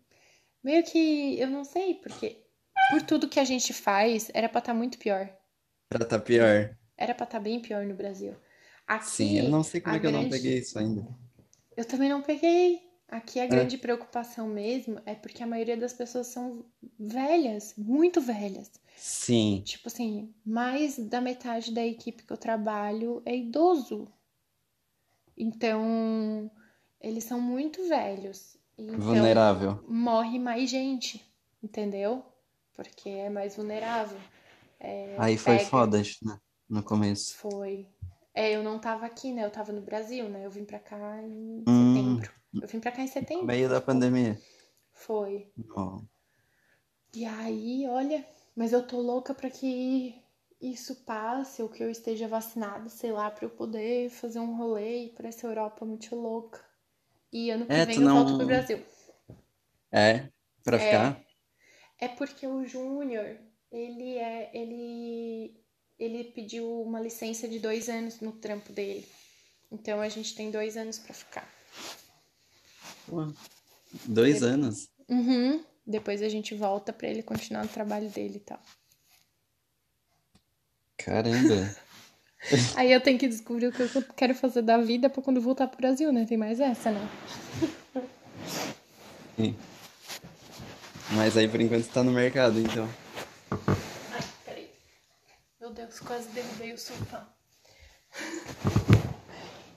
meio que eu não sei, porque por tudo que a gente faz, era pra estar muito pior. Pra tá pior. Era pra estar bem pior no Brasil. Sim, eu Aqui, não sei como é que eu não grande. peguei isso ainda. Eu também não peguei. Aqui a É, grande preocupação mesmo é porque a maioria das pessoas são velhas, muito velhas. sim. Tipo assim, mais da metade da equipe que eu trabalho é idoso. Então, eles são muito velhos. Então, Vulnerável. morre mais gente, entendeu? Porque é mais vulnerável. Aí foi Pega, foda, né? No começo. foi. É, eu não tava aqui, né? Eu tava no Brasil, né? Eu vim pra cá em Hum, setembro. Eu vim pra cá em no setembro. meio da pandemia. Foi. Ó, E aí, olha, mas eu tô louca pra que isso passe ou que eu esteja vacinada, sei lá, pra eu poder fazer um rolê e ir pra essa Europa muito louca. E ano que É, vem eu volto pro não. Brasil. É, pra É, ficar? é porque o Júnior, ele é, ele, ele pediu uma licença de dois anos no trampo dele. Então a gente tem dois anos pra ficar. Dois anos. Uhum. Depois a gente volta pra ele continuar no trabalho dele e tal. Caramba. Aí eu tenho que descobrir o que eu quero fazer da vida pra quando voltar pro Brasil, né? Tem mais essa, né? Sim. Mas aí por enquanto você tá no mercado, então. Ai, peraí. Meu Deus, quase derrubei o sofá.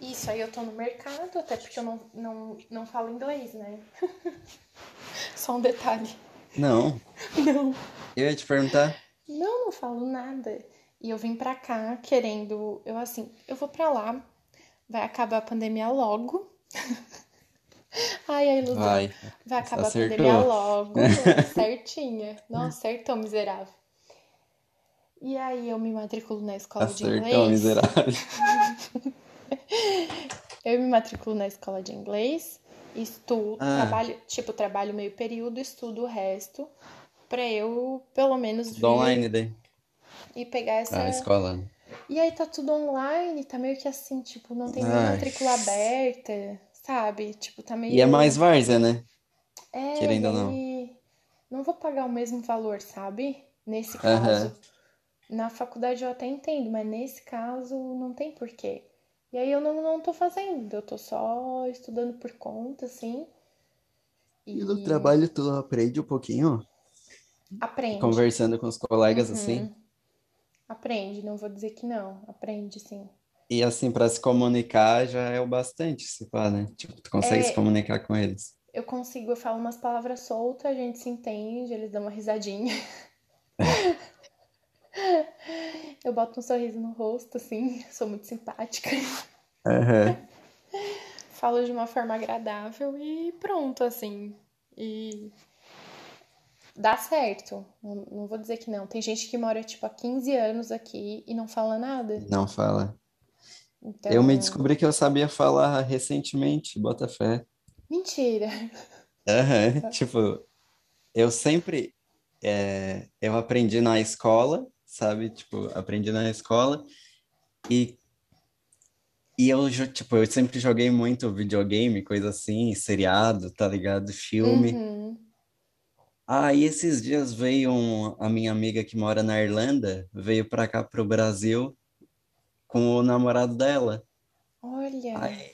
Isso, aí eu tô no mercado, até porque eu não, não, não falo inglês, né? Só um detalhe. Não, Não. eu ia te perguntar. Não, não falo nada. E eu vim pra cá querendo. Eu assim, eu vou pra lá, vai acabar a pandemia logo. Ai, a ilusão. Vai, Vai acabar a pandemia acertou. logo, certinha. Nossa, acertou, miserável. E aí eu me matriculo na escola de Acertou, inglês. miserável. Eu me matriculo na escola de inglês, estudo, Ah, trabalho, tipo, trabalho meio período, estudo o resto. pra eu, pelo menos, vir online daí. e pegar essa. A escola. E aí tá tudo online, tá meio que assim, tipo, não tem nem Ai. matrícula aberta, sabe? Tipo, tá meio. E é mais várzea, né? É, querendo ou não. não vou pagar o mesmo valor, sabe? Nesse caso. Na faculdade eu até entendo, mas nesse caso não tem porquê. E aí eu não, não tô fazendo, eu tô só estudando por conta, assim. E no trabalho tu aprende um pouquinho? aprende. Conversando com os colegas Uhum. assim? Aprende, não vou dizer que não. Aprende, sim. E assim, pra se comunicar já é o bastante, se pá, né? Tipo, tu consegue É. se comunicar com eles. Eu consigo, eu falo umas palavras soltas, a gente se entende, eles dão uma risadinha. Eu boto um sorriso no rosto, assim, sou muito simpática. Aham. Falo de uma forma agradável e pronto, assim. E dá certo. Não, não vou dizer que não. Tem gente que mora, tipo, há 15 anos aqui e não fala nada. Não fala. Então, Eu me descobri que eu sabia falar recentemente, bota fé. mentira. Aham, Tipo, eu sempre é, eu aprendi na escola, sabe? Tipo, aprendi na escola e e eu tipo, eu sempre joguei muito videogame, coisa assim, seriado, tá ligado? Filme. Uhum. Aí esses dias veio um- a minha amiga que mora na Irlanda, veio pra cá pro Brasil com o namorado dela. Olha. Aí,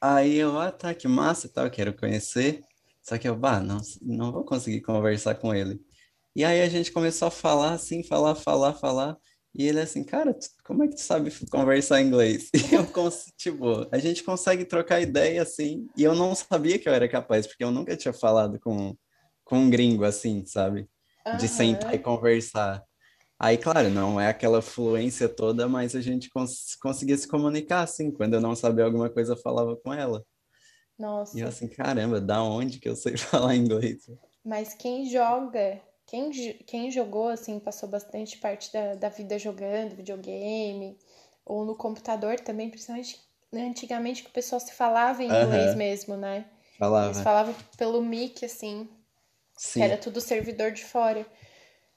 aí eu, ah, tá, que massa e tal, quero conhecer. Só que eu, bah, não, não vou conseguir conversar com ele. E aí a gente começou a falar assim, falar, falar, falar. E ele assim, cara, tu- como é que tu sabe conversar inglês? E eu, tipo, a gente consegue trocar ideia assim. E eu não sabia que eu era capaz, porque eu nunca tinha falado com, com um gringo assim, sabe? De sentar e conversar. Aí, claro, não é aquela fluência toda, mas a gente cons conseguia se comunicar assim. Quando eu não sabia alguma coisa, eu falava com ela. E eu Nossa. assim, caramba, da onde que eu sei falar inglês? Mas quem joga, quem, quem jogou, assim, passou bastante parte da, da vida jogando videogame, ou no computador também, principalmente antigamente que o pessoal se falava em inglês Aham, mesmo, né? Eles falava. falavam pelo mic, assim, que Sim, era tudo servidor de fora.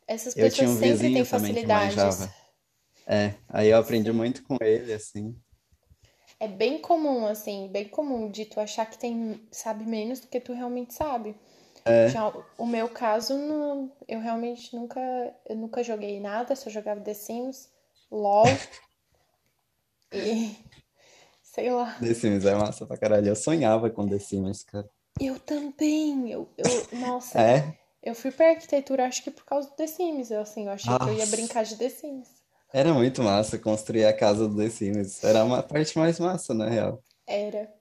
Essas eu tinha pessoas um sempre têm que facilidades. É, aí eu aprendi Sim. muito com ele, assim. É bem comum, assim, bem comum de tu achar que tem, sabe menos do que tu realmente sabe. É, Já o meu caso, não, eu realmente nunca, eu nunca joguei nada, só jogava The Sims, LOL e sei lá. The Sims é massa pra caralho. Eu sonhava com The Sims, cara. Eu também, eu, eu, nossa, É? eu fui pra arquitetura acho que por causa do The Sims, eu assim, eu achei que eu ia Nossa, brincar de The Sims. era muito massa construir a casa do The Sims. Era uma parte mais massa, na real. Era.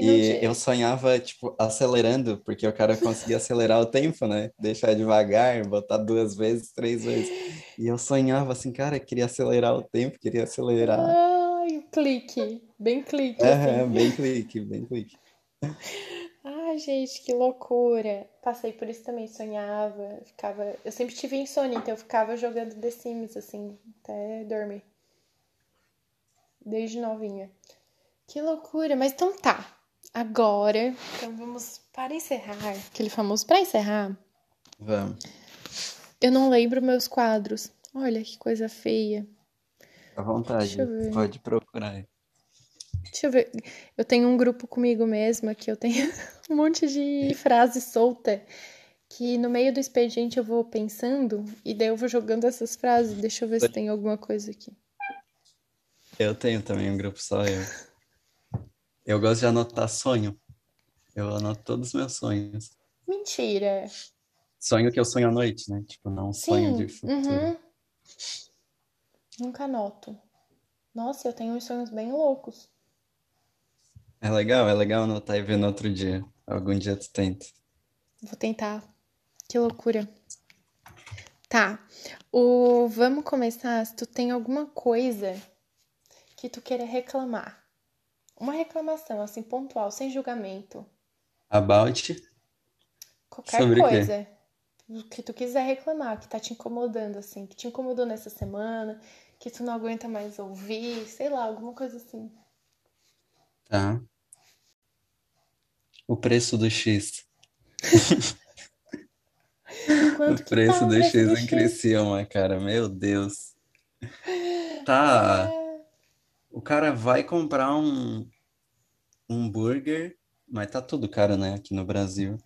E E eu sonhava, tipo, acelerando, porque o cara conseguia acelerar o tempo, né? Deixar devagar, botar duas vezes, três vezes. E eu sonhava assim, cara, queria acelerar o tempo, queria acelerar. ai, o clique, bem clique assim. Aham, bem clique, bem clique. Ai, gente, que loucura. Passei por isso também, sonhava, ficava. Eu sempre tive insônia, então eu ficava jogando The Sims, assim, até dormir, desde novinha. Que loucura, mas então tá. Agora, então vamos para encerrar, aquele famoso para encerrar. Vamos, Eu não lembro meus quadros. Olha que coisa feia. à Deixa vontade, eu ver. pode procurar. Deixa eu ver. Eu tenho um grupo comigo mesma que eu tenho um monte de frase solta que no meio do expediente eu vou pensando e daí eu vou jogando essas frases. Deixa eu ver se tem alguma coisa aqui. Eu tenho também um grupo só eu. Eu gosto de anotar sonho. Eu anoto todos os meus sonhos. Mentira. Sonho que eu sonho à noite, né? Tipo, não sonho de Sim. futuro. Uhum. Nunca anoto. Nossa, eu tenho uns sonhos bem loucos. É legal, é legal anotar e ver no outro dia. Algum dia tu tenta. Vou tentar. Que loucura. Tá. O vamos começar. Se tu tem alguma coisa que tu queira reclamar. Uma reclamação, assim, pontual, sem julgamento. About Qualquer sobre coisa. O que tu quiser reclamar, que tá te incomodando, assim, que te incomodou nessa semana, que tu não aguenta mais ouvir, sei lá, alguma coisa assim. Tá. O preço do X. O tá preço o do X em? Criciúma, cara, meu Deus. Tá, o cara vai comprar um, um burger, mas tá tudo caro, né, aqui no Brasil.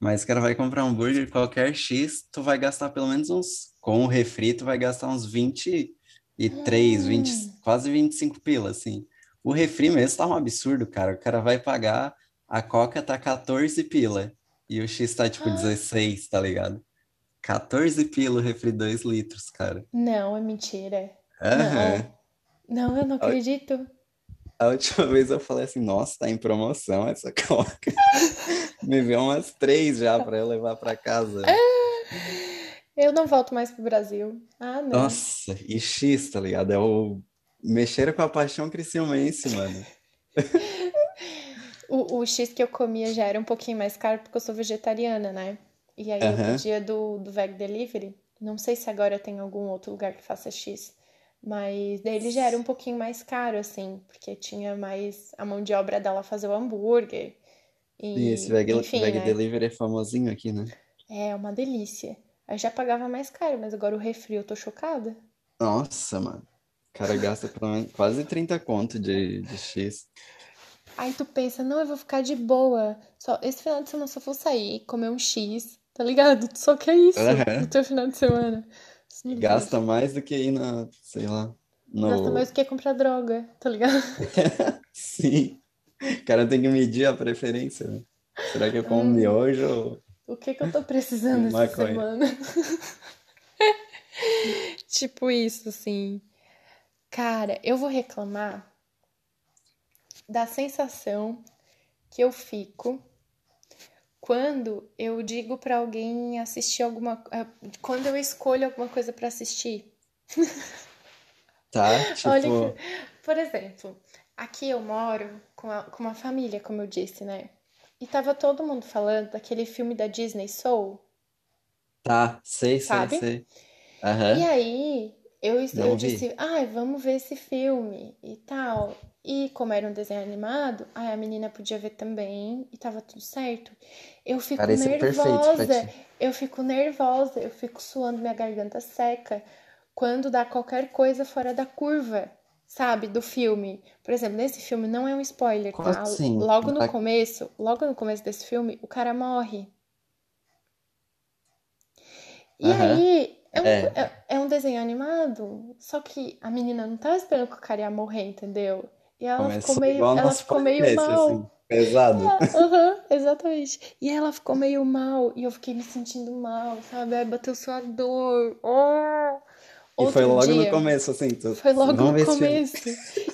Mas o cara vai comprar um burger, qualquer X, tu vai gastar pelo menos uns, com o refri, tu vai gastar uns 23, 20, Hum. quase 25 pila, assim. O refri mesmo tá um absurdo, cara. O cara vai pagar, a Coca tá 14 pila, e o X tá tipo 16, tá ligado? 14 pila o refri 2 litros, cara. Não, é mentira. Aham. Não. Não, eu não acredito. a última vez eu falei assim, nossa, tá em promoção essa Coca. Me vê umas três já pra eu levar pra casa. Eu não volto mais pro Brasil. Ah, não. Nossa, e X, tá ligado? É o mexer com a paixão criciumense, mano. O, o X que eu comia já era um pouquinho mais caro porque eu sou vegetariana, né? E aí eu Aham. pedia do, do Veg Delivery. Não sei se agora tem algum outro lugar que faça X. Mas daí ele já era um pouquinho mais caro, assim, porque tinha mais a mão de obra dela fazer o hambúrguer. E esse E, Veg, enfim, Veg né? Delivery é famosinho aqui, né? É uma delícia. Eu já pagava mais caro, mas agora o refri eu tô chocada. Nossa, mano. O cara gasta quase 30 conto de, de X. Aí tu pensa, não, eu vou ficar de boa. Só esse final de semana só vou sair, comer um X, tá ligado? Tu só quer isso no Aham. teu final de semana. Não gasta mais do que ir na, sei lá, Gasta mais no... do que comprar droga, tá ligado? Sim. O cara tem que medir a preferência, né? Será que eu como Hum, miojo ou o que que eu tô precisando essa maconha? semana? Tipo isso, assim. Cara, eu vou reclamar da sensação que eu fico quando eu digo pra alguém assistir alguma, eh, quando eu escolho alguma coisa pra assistir. Tá? Olha Tipo, que, por exemplo, aqui eu moro com, a- com uma família, como eu disse, né? E tava todo mundo falando daquele filme da Disney Soul, tá, sei, sei, sabe? sei. E Aham, aí eu, eu vi. disse, ai, vamos ver esse filme e tal. E como era um desenho animado, aí a menina podia ver também e tava tudo certo. Eu fico pra nervosa, eu fico nervosa, eu fico suando, minha garganta seca quando dá qualquer coisa fora da curva, sabe, do filme. Por exemplo, nesse filme não é um spoiler, tá? assim? Logo no Tá- começo, logo no começo desse filme, o cara morre. E Aham. aí, é um, É, é, é um desenho animado, só que a menina não tava esperando que o cara ia morrer, entendeu? E ela ficou começou meio, ela ficou meio podcast, assim, mal. pesado. É, Aham, exatamente. E ela ficou meio mal, e eu fiquei me sentindo mal, sabe? Aí bateu sua dor. Oh! E foi logo no dia, começo, assim, tu... foi logo Vamos no começo.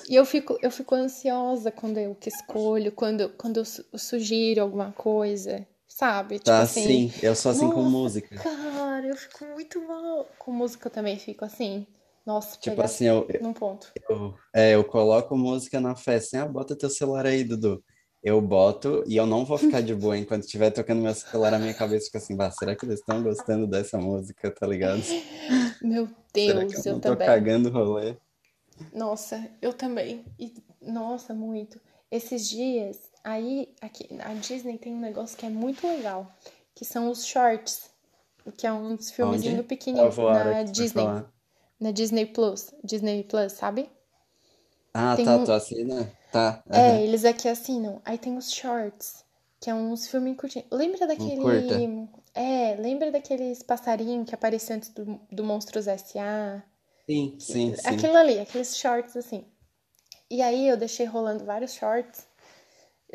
E eu fico, eu fico ansiosa quando eu que escolho, quando, quando eu su- sugiro alguma coisa, sabe? Tipo Tá, assim, sim, eu sou assim com música. cara, eu fico muito mal. Com música eu também fico assim. Nossa, Tipo assim, eu, num ponto. eu, é, eu coloco música na festa, assim, ah, bota teu celular aí, Dudu. Eu boto e eu não vou ficar de boa enquanto estiver tocando meu celular, a minha cabeça fica assim, bah, será que eles estão gostando dessa música, tá ligado? Meu Será que Deus, eu eu tô também. cagando rolê? Nossa, eu também. E, nossa, muito. Esses dias, aí, aqui, a Disney tem um negócio que é muito legal, que são os shorts, que é uns filmezinho Onde? pequenininho Qual hora na Disney, falar? Na Disney Plus, Disney Plus, sabe? Ah, Tem tá, um, tu assina? Tá, é, aham. eles aqui assinam. Aí tem os shorts, que é uns filminhos curtinhos. Lembra Um daquele, é, lembra daqueles passarinhos que apareciam antes do, do Monstros S.A.? Sim, sim, sim. Aquilo ali, aqueles shorts assim. E aí eu deixei rolando vários shorts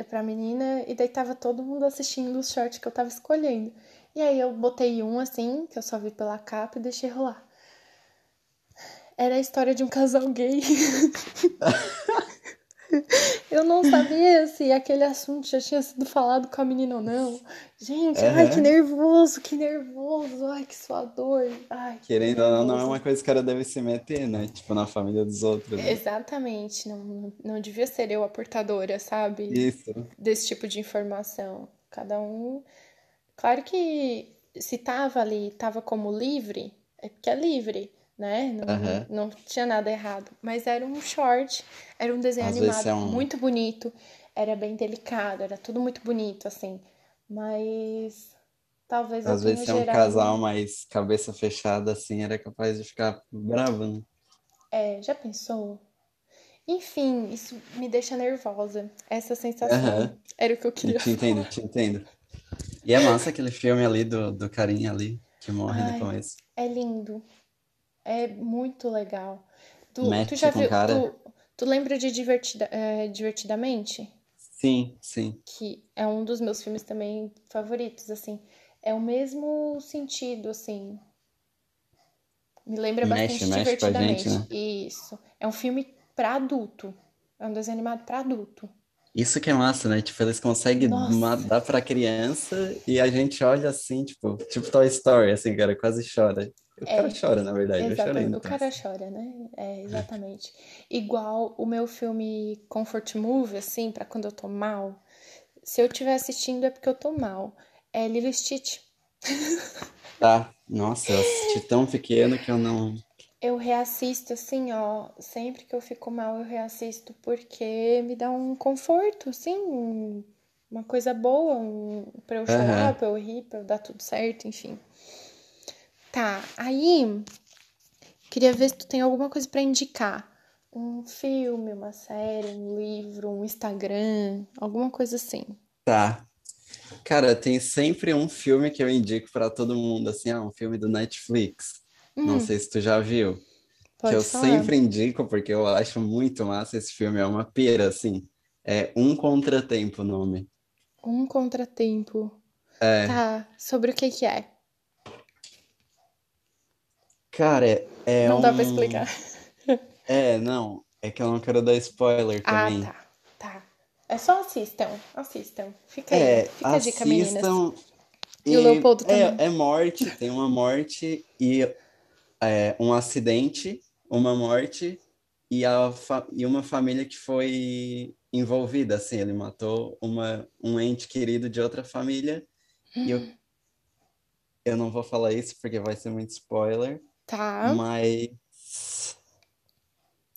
pra menina, e daí tava todo mundo assistindo os shorts que eu tava escolhendo. E aí eu botei um assim, que eu só vi pela capa, e deixei rolar. Era a história de um casal gay. Eu não sabia se aquele assunto já tinha sido falado com a menina ou não. Gente, ai, que nervoso, que nervoso, ai, que suador, ai, que Querendo ou não, não é nervoso. uma coisa que o cara deve se meter, né? Tipo, na família dos outros, né? Exatamente, não, não, não devia ser eu a portadora, sabe? Isso. Desse tipo de informação. Cada um. Claro que se tava ali, tava como livre, é porque é livre, né? Não, Aham. não tinha nada errado. Mas era um short, era um desenho Às animado é um. muito bonito, era bem delicado, era tudo muito bonito, assim. Mas talvez eu Às vezes, se é um casal mais cabeça fechada, assim, era capaz de ficar bravo, né? É, já pensou? Enfim, isso me deixa nervosa. Essa sensação Aham. era o que eu Eu queria te entendo, te entendo. E é massa aquele filme ali do, do carinha ali, que morre no Ai, começo. é lindo. É muito legal. Tu, tu já viu. cara. Tu, tu lembra de Divertida, é, Divertidamente? Sim, sim. Que é um dos meus filmes também favoritos, assim. É o mesmo sentido, assim. Me lembra Mexe, bastante mexe a gente, Divertidamente. né? Isso. É um filme pra adulto. É um desenho animado pra adulto. Isso que é massa, né? Tipo, eles conseguem Nossa, dar pra criança e a gente olha assim, tipo, tipo Toy Story, assim, cara, quase chora. O cara é. chora, na verdade, eu chorei Exatamente. no O cara troço. chora, né? É, exatamente. Igual o meu filme Comfort Movie, assim, pra quando eu tô mal. Se eu estiver assistindo é porque eu tô mal. É Lilo Stitch. Tá, nossa, eu assisti tão pequeno que eu não. Eu reassisto, assim, ó. Sempre que eu fico mal, eu reassisto porque me dá um conforto, assim, um- uma coisa boa, um, pra eu chorar, Aham. pra eu rir, pra eu dar tudo certo, enfim. Tá, aí queria ver se tu tem alguma coisa pra indicar. Um filme, uma série, um livro, um Instagram, alguma coisa assim. Tá. Cara, tem sempre um filme que eu indico pra todo mundo, assim, ah, um filme do Netflix. Não Hum, sei se tu já viu. Que pode eu falar. sempre indico porque eu acho muito massa esse filme, é uma pira, assim. É Um Contratempo o nome. Um contratempo. É, Tá, sobre o que que é? cara, é, é Não dá pra um. explicar. É, não, é que eu não quero dar spoiler Ah, também. tá, tá. É só assistam, assistam. Fica aí, É, fica a dica, meninas. assistam. E o E Leopoldo também. é, é morte, tem uma morte e é, um acidente, uma morte e, a e uma família que foi envolvida, assim, ele matou uma, um ente querido de outra família e eu, eu não vou falar isso porque vai ser muito spoiler, Tá, mas,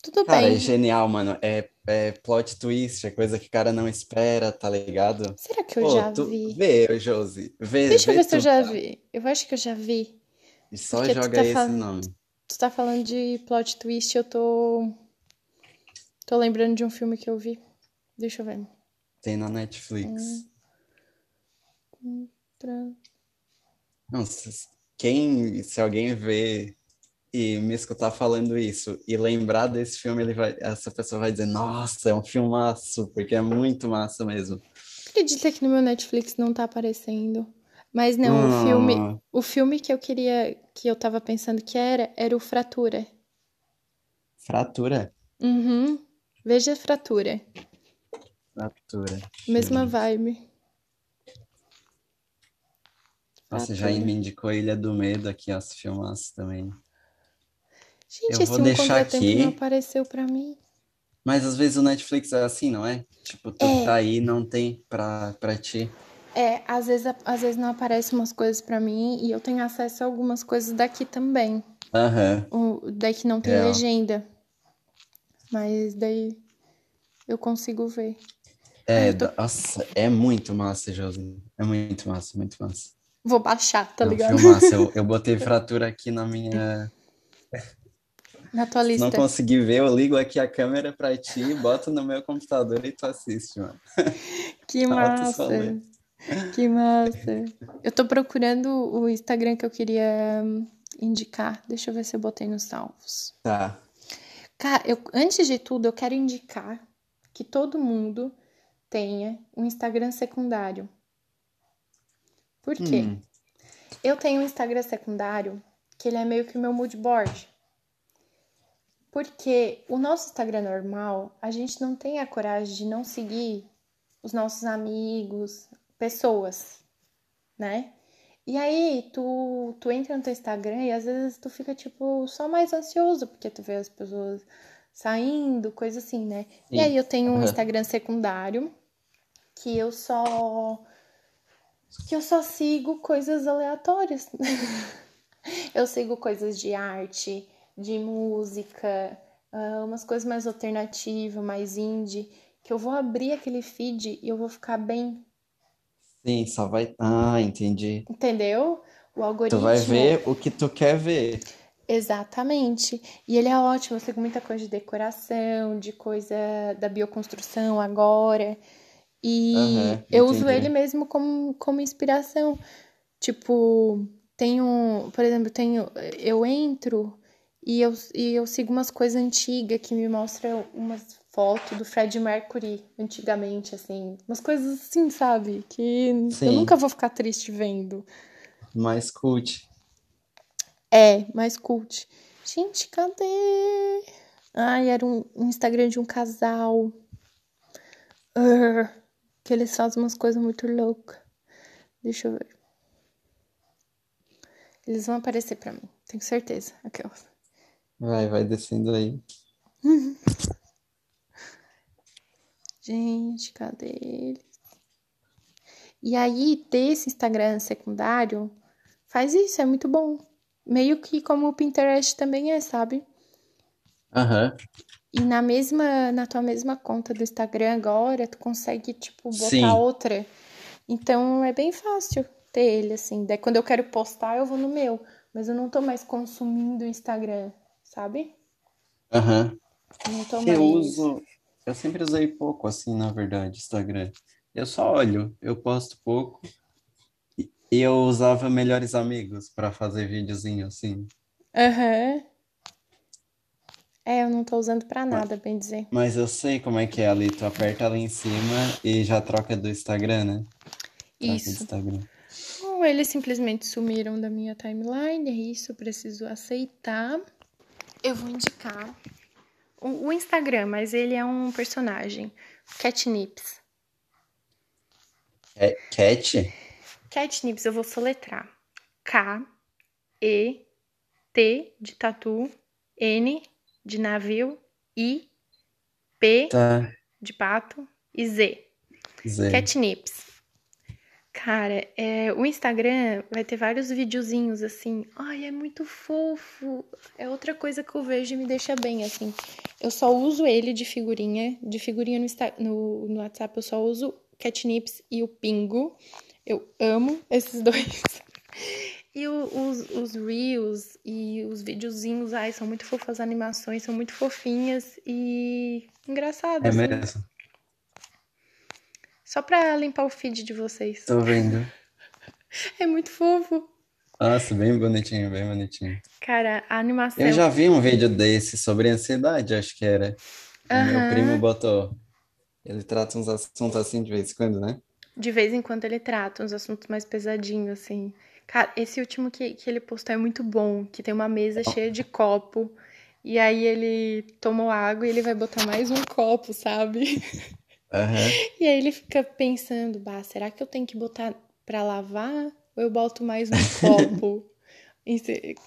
tudo cara, é bem. genial, mano, é, é plot twist, é coisa que o cara não espera, tá ligado? Será que eu Pô, já tu vi? vê, Josi, vê, Deixa eu vê ver se eu tu, já tá? vi. Eu acho que eu já vi. E só Porque joga tá esse falando, nome. tu tá falando de plot twist, eu tô, tô lembrando de um filme que eu vi. Deixa eu ver. Tem na Netflix. Tra- Não, se, quem, se alguém ver e me escutar falando isso e lembrar desse filme, ele vai, essa pessoa vai dizer, nossa, é um filmaço, porque é muito massa mesmo. Acredita que no meu Netflix não tá aparecendo. Mas não, o filme, Ah, o filme que eu queria, que eu tava pensando que era, era o Fratura. fratura. Uhum. Veja Fratura. Fratura. Mesma vibe. Nossa, já me indicou Ilha do Medo aqui, ó, esse filmaço também. Gente, Eu esse vou Um deixar Contratempo não aqui, apareceu pra mim. mas às vezes o Netflix é assim, não é? Tipo, tu É, tá aí, não tem pra, pra ti. É, às vezes, às vezes não aparecem umas coisas pra mim e eu tenho acesso a algumas coisas daqui também. Aham, O, daí que não tem real. legenda. Mas daí eu consigo ver. É, tô. nossa, é muito massa, Josi. É muito massa, muito massa. Vou baixar, tá É um ligado? filmaço. Eu, eu botei fratura aqui na minha. Na tua Se não lista. conseguir ver, eu ligo aqui a câmera pra ti, boto no meu computador e tu assiste, mano. Que massa. Que massa. Eu tô procurando o Instagram que eu queria hum, indicar. Deixa eu ver se eu botei nos salvos. Tá. Cara, eu, antes de tudo, eu quero indicar que todo mundo tenha um Instagram secundário. Por quê? Hum, Eu tenho um Instagram secundário que ele é meio que o meu mood board. Porque o nosso Instagram normal, a gente não tem a coragem de não seguir os nossos amigos, pessoas, né? E aí, tu, tu entra no teu Instagram e às vezes tu fica, tipo, só mais ansioso, porque tu vê as pessoas saindo, coisa assim, né? E aí sim. eu tenho um. Instagram secundário que eu só que eu só sigo coisas aleatórias. Eu sigo coisas de arte, de música, ah, umas coisas mais alternativas, mais indie, que eu vou abrir aquele feed e eu vou ficar bem. Sim, só vai. Ah, entendi. Entendeu? O Tu algoritmo. vai ver o que tu quer ver. Exatamente. E ele é ótimo, eu sei com muita coisa de decoração, de coisa da bioconstrução agora. E Aham, eu uso ele mesmo como, como inspiração. Tipo, tenho, por exemplo, tenho, eu entro e eu, e eu sigo umas coisas antigas que me mostram umas fotos do Fred Mercury antigamente, assim. Umas coisas assim, sabe? Que eu nunca Sim, vou ficar triste vendo. mais cult. É, mais cult. Gente, cadê? Ai, era um um Instagram de um casal. Que eles fazem umas coisas muito loucas. Deixa eu ver. Eles vão aparecer pra mim, tenho certeza. Aquelas. Vai, vai descendo aí. Gente, cadê eles? E aí, ter esse Instagram secundário faz isso, é muito bom. Meio que como o Pinterest também é, sabe? Aham, E na mesma, na tua mesma conta do Instagram agora, tu consegue, tipo, botar Sim, outra. Então é bem fácil ter ele, assim. Daí quando eu quero postar, eu vou no meu. Mas eu não tô mais consumindo o Instagram, sabe? aham. Eu não tô Eu mais. uso. Eu sempre usei pouco, assim, na verdade, Instagram. Eu só olho, eu posto pouco. E eu usava Melhores Amigos para fazer videozinho, assim. Aham. É, eu não tô usando pra Ma- nada, bem dizer. Mas eu sei como é que é ali. Tu aperta ali em cima e já troca do Instagram, né? Troca de Isso. Instagram. Ou eles simplesmente sumiram da minha timeline, é isso, eu preciso aceitar. Eu vou indicar o, o Instagram, mas ele é um personagem. Catnips. É Cat? Catnips, eu vou soletrar. K, E, T de tatu, N de navio, I, P Tá. de pato e Z. Zé. Catnips. Cara, é, o Instagram vai ter vários videozinhos assim. Ai, é muito fofo. É outra coisa que eu vejo e me deixa bem, assim. Eu só uso ele de figurinha. De figurinha no, Insta- no, no WhatsApp, eu só uso Catnips e o Pingo. Eu amo esses dois. E o- os, os Reels e os videozinhos, ai, são muito fofos. As animações são muito fofinhas e É engraçadas, assim. Só pra limpar o feed de vocês. Tô vendo. É muito fofo. Nossa, bem bonitinho, bem bonitinho. Cara, a Eu animação. já vi um vídeo desse sobre ansiedade, acho que era. O meu primo botou. Ele trata uns assuntos assim de vez em quando, né? De vez em quando ele trata uns assuntos mais pesadinhos, assim. Cara, esse último que, que ele postou é muito bom, que tem uma mesa cheia de copo. E aí ele tomou água e ele vai botar mais um copo, sabe? Aham. E aí ele fica pensando, bah, será que eu tenho que botar pra lavar? Ou eu boto mais um copo?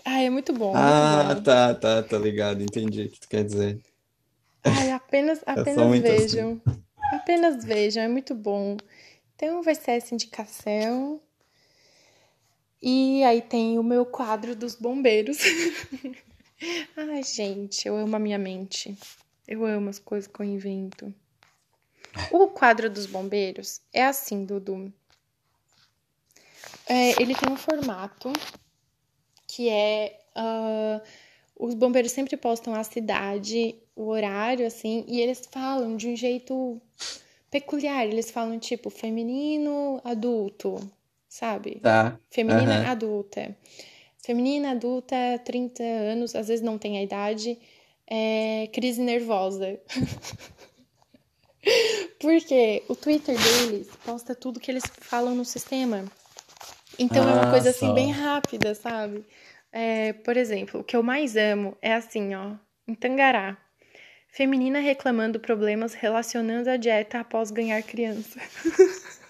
Ai, é muito bom, muito Ah, bom. tá, tá, tô ligado, entendi o que tu quer dizer. Ai, apenas, sou apenas muito assim. vejam. Apenas vejam, é muito bom. Então vai ser essa indicação. E aí tem o meu quadro dos bombeiros. Ai, gente, eu amo a minha mente. Eu amo as coisas que eu invento. O quadro dos bombeiros é assim, Dudu. É, ele tem um formato que é. ah, os bombeiros sempre postam a cidade, o horário, assim, e eles falam de um jeito peculiar. Eles falam tipo feminino, adulto, sabe? Tá. Feminina Aham. adulta. Feminina adulta, 30 anos, às vezes não tem a idade, é crise nervosa. Porque o Twitter deles posta tudo que eles falam no sistema. Então é uma Ah, coisa assim bem só. rápida, sabe? É, por exemplo, o que eu mais amo é assim, ó, em Tangará. Feminina reclamando problemas relacionando a dieta após ganhar criança.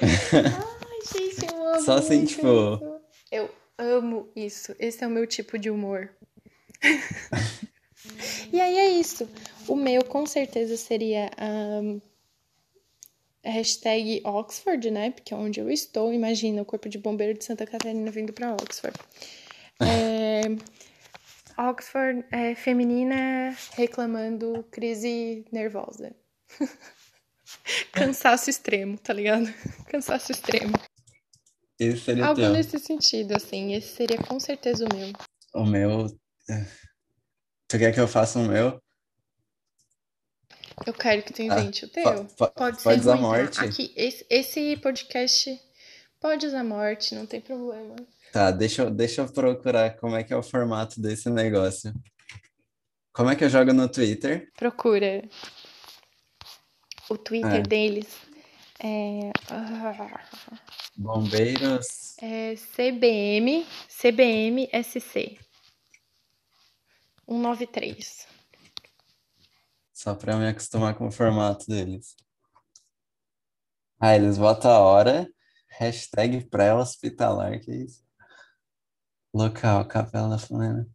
Ai, gente, eu amo Só assim, tipo. isso. Eu amo isso. Esse é o meu tipo de humor. E aí é isso. O meu com certeza seria a hashtag Oxford, né? Porque é onde eu estou. Imagina o Corpo de Bombeiro de Santa Catarina vindo para Oxford. É, Oxford é feminina reclamando crise nervosa. Cansaço extremo, tá ligado? Cansaço extremo. Esse seria Algo teu. nesse sentido, assim. Esse seria com certeza o meu. O meu. Tu quer que eu faça o meu? Eu quero que tu invente o teu. Po- po- Pode pode usar morte? Aqui, esse, esse podcast pode usar morte, não tem problema. Tá, deixa eu, deixa eu procurar como é que é o formato desse negócio. Como é que eu jogo no Twitter? Procura o Twitter É. deles. É, ah, Bombeiros. é CBM, CBM SC 193. Só pra me acostumar com o formato deles. Ah, eles botam a hora, hashtag pré-hospitalar, que isso? Local, Capela da Florena.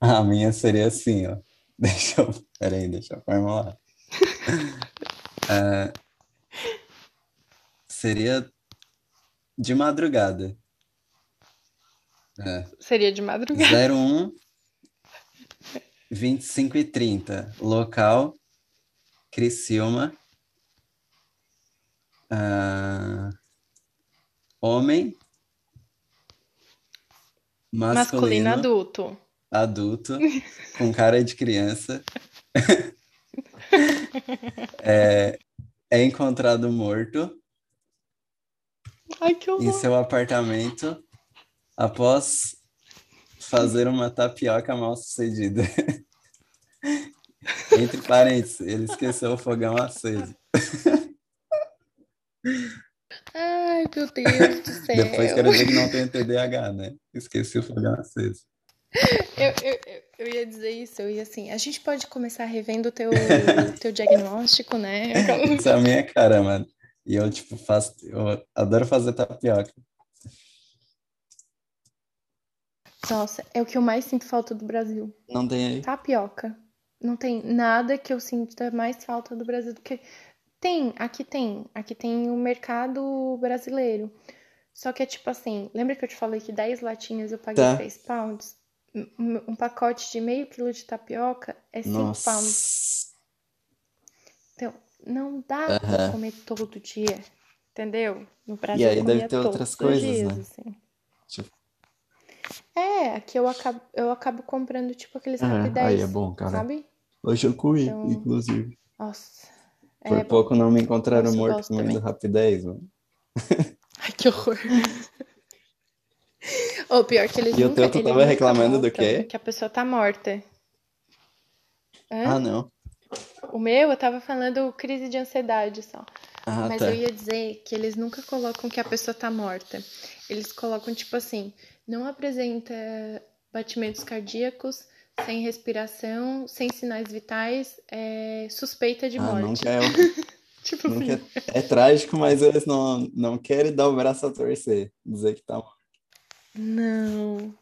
A minha seria assim, ó. Deixa eu. Peraí, deixa eu formular. É, seria de madrugada. É. Seria de madrugada. 01 25 e 30. Local Criciúma. Ah, homem Masculino masculino adulto. adulto com cara de criança é, é encontrado morto Ai, que em horror. seu apartamento após fazer uma tapioca mal sucedida. Entre parênteses, ele esqueceu o fogão aceso. Ai, meu Deus do céu. Depois quero dizer que não tem TDAH, né? Esqueci o fogão aceso. Eu, eu, eu, ia dizer isso, eu ia assim, a gente pode começar revendo o teu, teu diagnóstico, né? Isso é a minha cara, mano. E eu, tipo, faço. Eu adoro fazer tapioca. Nossa, é o que eu mais sinto falta do Brasil. Não tem aí? Tapioca. Não tem nada que eu sinta mais falta do Brasil do que. Tem, aqui tem. Aqui tem o mercado brasileiro. Só que é tipo assim, lembra que eu te falei que 10 latinhas eu paguei Tá. 3 pounds? Um, pacote de meio quilo de tapioca é 5 pounds. Nossa. Então, não dá pra Aham. comer todo dia, entendeu? No Brasil aí eu deve ter outras coisas, dias, né? assim. É, aqui eu acabo, eu acabo comprando, tipo, aqueles É, aí Rapidez, é bom, cara. sabe? Hoje eu comi, Então- inclusive. Nossa, é Por pouco não me encontraram morto comendo rapidez, mano. Ai, que horror. Ou pior que eles E o teu, tu tava nunca reclamando do quê? que a pessoa tá morta. Hã? Ah, não. O meu, eu tava falando crise de ansiedade só. Ah, Mas tá. eu ia dizer que eles nunca colocam que a pessoa tá morta. Eles colocam, tipo assim, não apresenta batimentos cardíacos, sem respiração, sem sinais vitais, é suspeita de Ah, morte. nunca é, Tipo nunca assim. é, é trágico, mas eles não, não querem dar o braço a torcer. Dizer que tá morto. Não.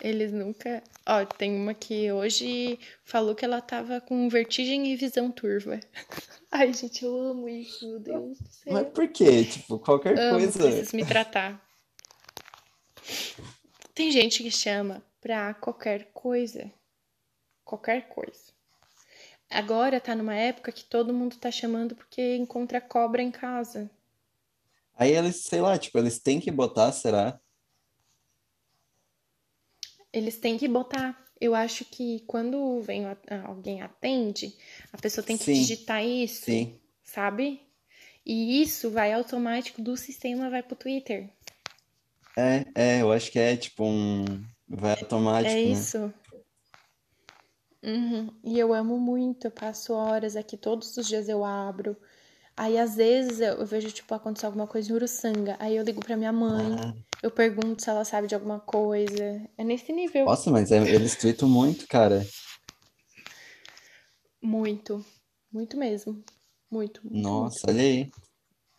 Eles nunca. Ó, tem uma que hoje falou que ela tava com vertigem e visão turva. Ai, gente, eu amo isso, meu Deus do céu. Mas por quê? Tipo, qualquer Amo, coisa. preciso me tratar. Tem gente que chama pra qualquer coisa. Qualquer coisa. Agora tá numa época que todo mundo tá chamando porque encontra cobra em casa. Aí eles, sei lá, tipo, eles têm que botar, será? Eles têm que botar. Eu acho que quando vem alguém atende, a pessoa tem que Sim. digitar isso, Sim. sabe? E isso vai automático do sistema, vai pro Twitter. É, é, eu acho que é tipo um. Vai automático, É né? isso. Uhum. E eu amo muito, eu passo horas aqui, todos os dias eu abro. Aí às vezes eu vejo, tipo, acontecer alguma coisa em Uruçanga. Aí eu ligo pra minha mãe, Ah, eu pergunto se ela sabe de alguma coisa. É nesse nível. nossa, mas é- eles tweetam muito, cara. Muito. Muito mesmo. Muito, muito, muito. Nossa, olha aí.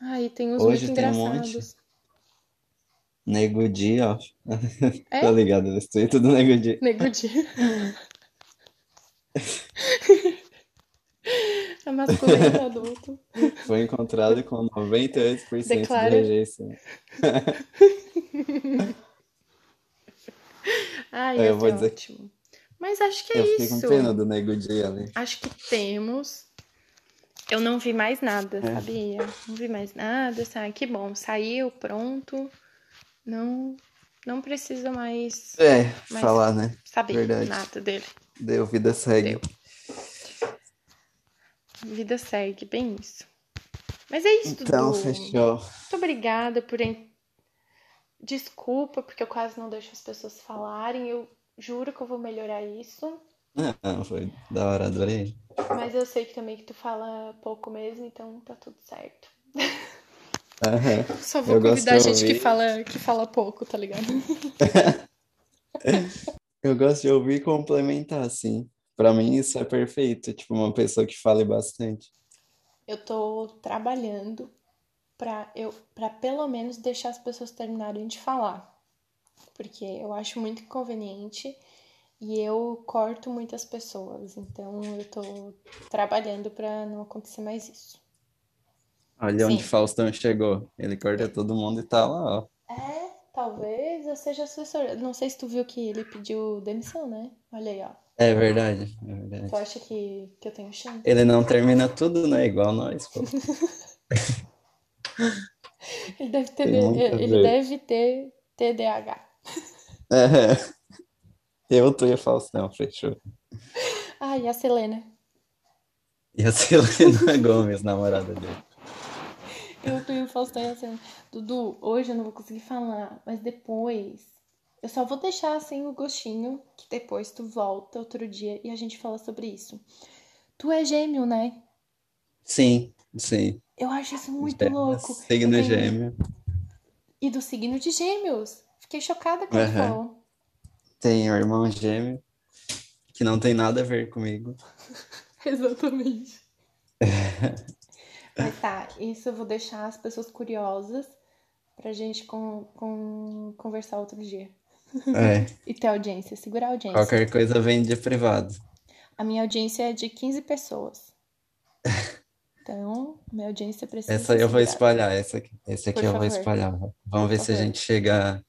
Ai, tem uns Hoje muito tem um monte. Nego Di, ó. É? Tá ligado? Eles tweetam do Nego Di. Nego Di. É masculino adulto. Foi encontrado com 98% de Declara. rejeição. Ai, É, eu vou é dizer- ótimo. Mas acho que é Eu fiquei com isso. pena do Nego Di ali. Acho que temos. Eu não vi mais nada, É. sabia? Não vi mais nada. Ah, que bom, saiu, pronto. Não, não precisa mais É, Mas- falar, né? saber Verdade. nada dele. Deu, vida segue. Deu. Vida segue, bem isso. Mas é isso, Então, Dudu. fechou. Muito obrigada por. en- Desculpa, porque eu quase não deixo as pessoas falarem. Eu juro que eu vou melhorar isso. Não, foi da hora, adorei. Mas eu sei que também que tu fala pouco mesmo, então tá tudo certo. Aham. Só vou Eu convidar gente que fala, que fala pouco, tá ligado? Eu gosto de ouvir e complementar, assim. Pra mim isso é perfeito, tipo, uma pessoa que fale bastante. Eu tô trabalhando pra eu para pelo menos deixar as pessoas terminarem de falar. Porque eu acho muito inconveniente e eu corto muitas pessoas. Então eu tô trabalhando pra não acontecer mais isso. Olha onde Sim. Faustão chegou. Ele corta todo mundo e tá lá, ó. É, talvez eu seja assessor. Não sei se tu viu que ele pediu demissão, né? Olha aí, ó. É verdade, é verdade. Tu acha que, que eu tenho chance? Ele não termina tudo, né? Igual nós, pô. Ele deve ter, ele deve ter TDAH. É. Eu, tu e a Faustão, fechou. Ah, e a Selena? E a Selena Gomes, namorada dele. Eu tenho o Faustão e a Selena. Dudu, hoje eu não vou conseguir falar, mas depois. Eu só vou deixar assim o gostinho, que depois tu volta outro dia e a gente fala sobre isso. Tu é gêmeo, né? Sim, sim. Eu acho isso muito É, louco. Signo tenho- gêmeo. E do signo de gêmeos. Fiquei chocada quando Aham. falou. Tem um irmão gêmeo que não tem nada a ver comigo. Exatamente. Mas tá, isso eu vou deixar as pessoas curiosas pra gente con- con- conversar outro dia. É, E ter audiência, segurar a audiência. qualquer coisa vem de privado. A minha audiência é de 15 pessoas. Então, minha audiência precisa Essa eu vou espalhar, essa aqui, esse aqui Por eu vou favor. espalhar. Vamos ver se a gente chega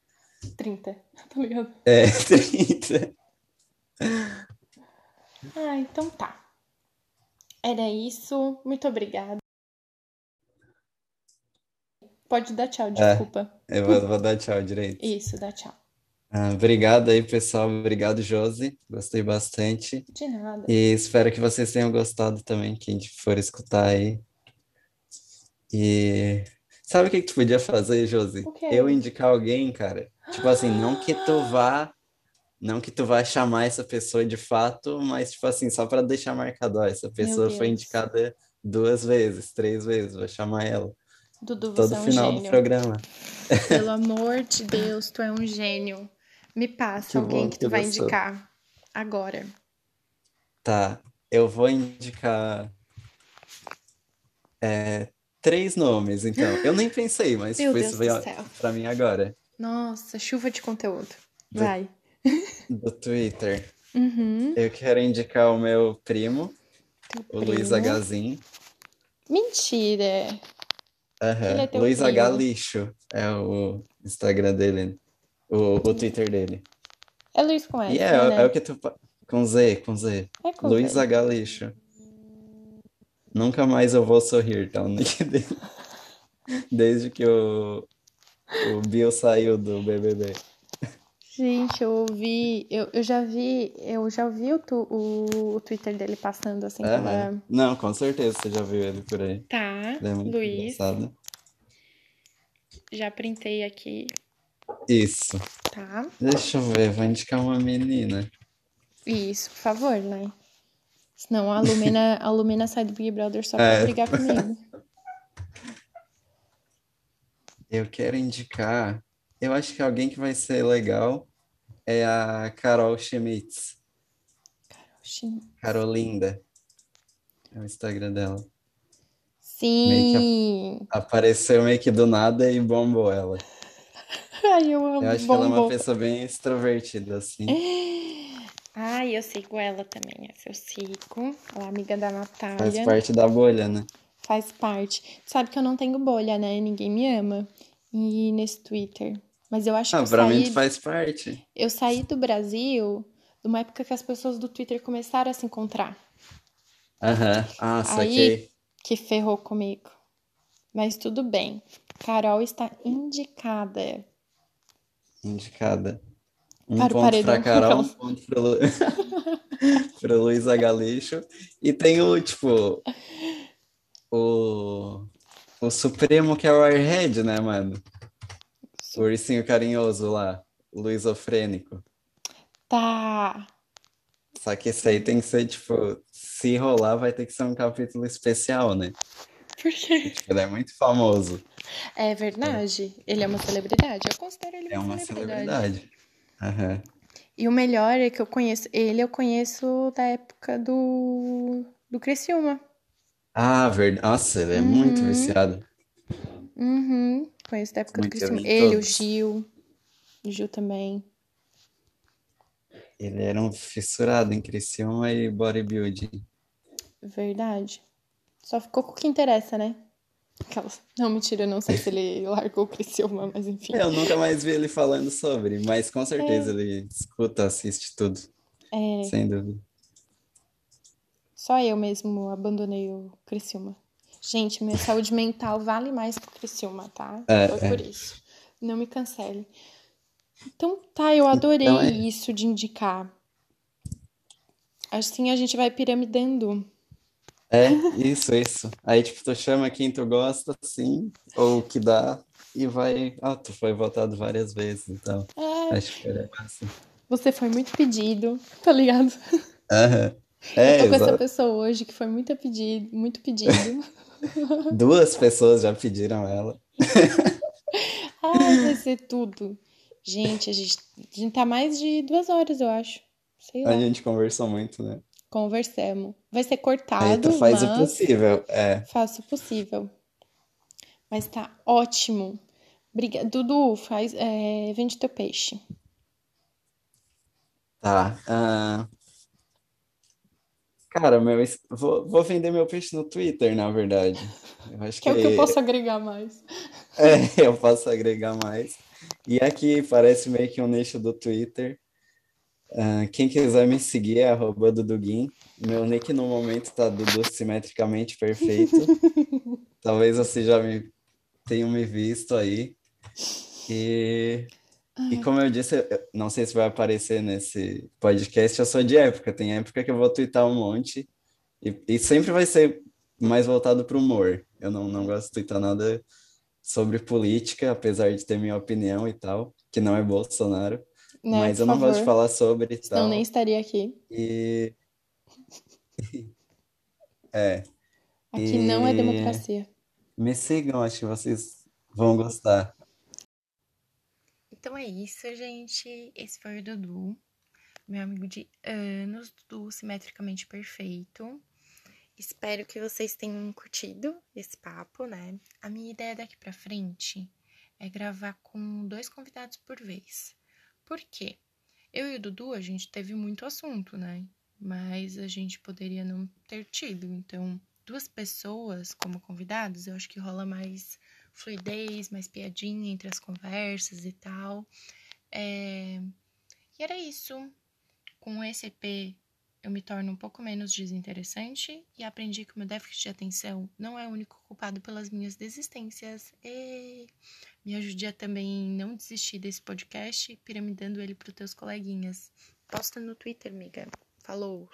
30, tá ligado? é 30. Ah, então tá. Era isso. Muito obrigada. Pode dar tchau, desculpa. Eu vou, vou dar tchau direito. Isso, dá tchau. Ah, obrigado aí, pessoal. Obrigado, Josi. Gostei bastante. De nada. E espero que vocês tenham gostado também, quem for escutar aí. E sabe o que que tu podia fazer, Josi? O quê? Eu indicar alguém, cara. Tipo assim, não que tu vá, não que tu vá chamar essa pessoa de fato, mas tipo assim, só para deixar marcado, ó, essa pessoa foi indicada duas vezes, três vezes, vou chamar ela. Dudu, você Todo é um final do gênio. programa. Pelo amor de Deus, tu é um gênio. Me passa Que alguém que que tu vai indicar agora. Tá, eu vou indicar é, três nomes, então. Eu nem pensei, mas Meu tipo, Deus isso do veio pra mim agora. Nossa, chuva de conteúdo. Do- Vai. Do Twitter. Uhum. Eu quero indicar o meu primo, Teu o Luiz primo. Hzin. Mentira. Teu Luiz H. Lixo é o Instagram dele, o, o Twitter dele. É Luiz com S, E é, né? é o que tu. Com Z, com Z. É com Luiz Z. H. Lixo. Nunca mais eu vou sorrir, tá? O nick dele. Desde que o, o Bill saiu do BBB. Gente, eu ouvi, eu, eu já vi, eu já vi o, tu- o, o Twitter dele passando assim pela. Não, com certeza você já viu ele por aí. Tá, é Luiz. engraçado. Já printei aqui, Isso. tá? Deixa eu ver, vou indicar uma menina. Isso, por favor, né? Senão a Lumena, a Lumena sai do Big Brother só pra É. brigar comigo. Eu quero indicar. Eu acho que alguém que vai ser legal é a Carol Schmitz. Oxi. Carolinda. É o Instagram dela. Sim! Apareceu meio que do nada e bombou ela. Ai, eu amo Eu acho que ela é uma pessoa bem extrovertida, assim. Ai, eu sigo ela também, essa eu sigo. Ela é amiga da Faz Natália. parte da bolha, né? Faz parte. Sabe que eu não tenho bolha, né? Ninguém me ama. E nesse Twitter. Mas eu acho Ah, que eu pra mim saí, tu faz parte. eu saí do Brasil de uma época que as pessoas do Twitter começaram a se encontrar. Aham. Ah, Aí saquei. que ferrou comigo. Mas tudo bem. Carol está indicada. Indicada. Um Para o ponto pra paredão. Carol, um ponto pro, Lu... pro Luísa Galixo. E tem o, tipo, o, o Supremo, que é o Airhead, né, mano? O ursinho carinhoso lá, luisofrênico. Tá. Só que esse aí tem que ser, tipo, se rolar, vai ter que ser um capítulo especial, né? Por quê? Tipo, ele é muito famoso. É verdade. Ele é uma celebridade. Eu considero ele É uma celebridade. Aham. E o melhor é que eu conheço. Ele eu conheço da época do. Do Criciúma. Ah, verdade. Nossa, ele é muito Uhum. viciado. Uhum. Conheço da época do Muito, Criciúma. Ele, o todos. Gil. O Gil também. Ele era um fissurado em Criciúma e bodybuilding. Verdade. Só ficou com o que interessa, né? Aquelas... Não, mentira, eu não sei se ele largou o Criciúma, mas enfim. Eu nunca mais vi ele falando sobre, mas com certeza ele escuta, assiste tudo, É, sem dúvida. só eu mesmo abandonei o Criciúma. Gente, minha saúde mental vale mais que Criciúma, tá? É, Foi é. por isso. Não me cancele. Então tá, eu adorei Então é- isso de indicar. Assim a gente vai piramidando. É, isso, isso. Aí, tipo, tu chama quem tu gosta, assim, ou que dá, e vai. Ah, tu foi votado várias vezes, então. É, Acho que era massa. você foi muito pedido, tá ligado? Aham. eu É, tô com essa exato. pessoa hoje que foi muito pedido, muito pedido. Duas pessoas já pediram ela. Ai, vai ser tudo. Gente, a gente, a gente tá mais de duas horas, eu acho. Sei lá. A gente conversou muito, né? Conversamos. Vai ser Aí cortado, tu faz o possível. É. faço o possível. Mas tá ótimo. Obrigada. Dudu, faz, é, vende teu peixe. Tá. ah, Cara, meu, vou, vou vender meu peixe no Twitter, na verdade. Eu acho Que é o que eu que posso agregar mais. é, eu posso agregar mais. E aqui parece meio que um nicho do Twitter. Ah, quem quiser me seguir é arroba Duduguin. Meu nick no momento tá Dudu Simetricamente Perfeito. Talvez você já me tenham me visto aí. E, e como eu disse, eu não sei se vai aparecer nesse podcast, eu sou de época. Tem época que eu vou twittar um monte. E, e sempre vai ser mais voltado para o humor. Eu não, não gosto de twittar nada sobre política, apesar de ter minha opinião e tal, que não é Bolsonaro. Né, Mas eu não gosto de favor. falar sobre e Senão tal. nem estaria aqui. E. É. Aqui não é E- democracia. Me sigam, acho que vocês vão gostar. Então é isso, gente. Esse foi o Dudu, meu amigo de anos, Dudu simetricamente perfeito. Espero que vocês tenham curtido esse papo, né? A minha ideia daqui pra frente é gravar com dois convidados por vez. Por quê? Eu e o Dudu, a gente teve muito assunto, né? Mas a gente poderia não ter tido. Então, duas pessoas como convidados, eu acho que rola mais fluidez, mais piadinha entre as conversas e tal. É, E era isso. Com esse EP, eu me torno um pouco menos desinteressante e aprendi que o meu déficit de atenção não é o único culpado pelas minhas desistências. E me ajude a também não desistir desse podcast, piramidando ele para os teus coleguinhas. Posta no Twitter, amiga. Falou!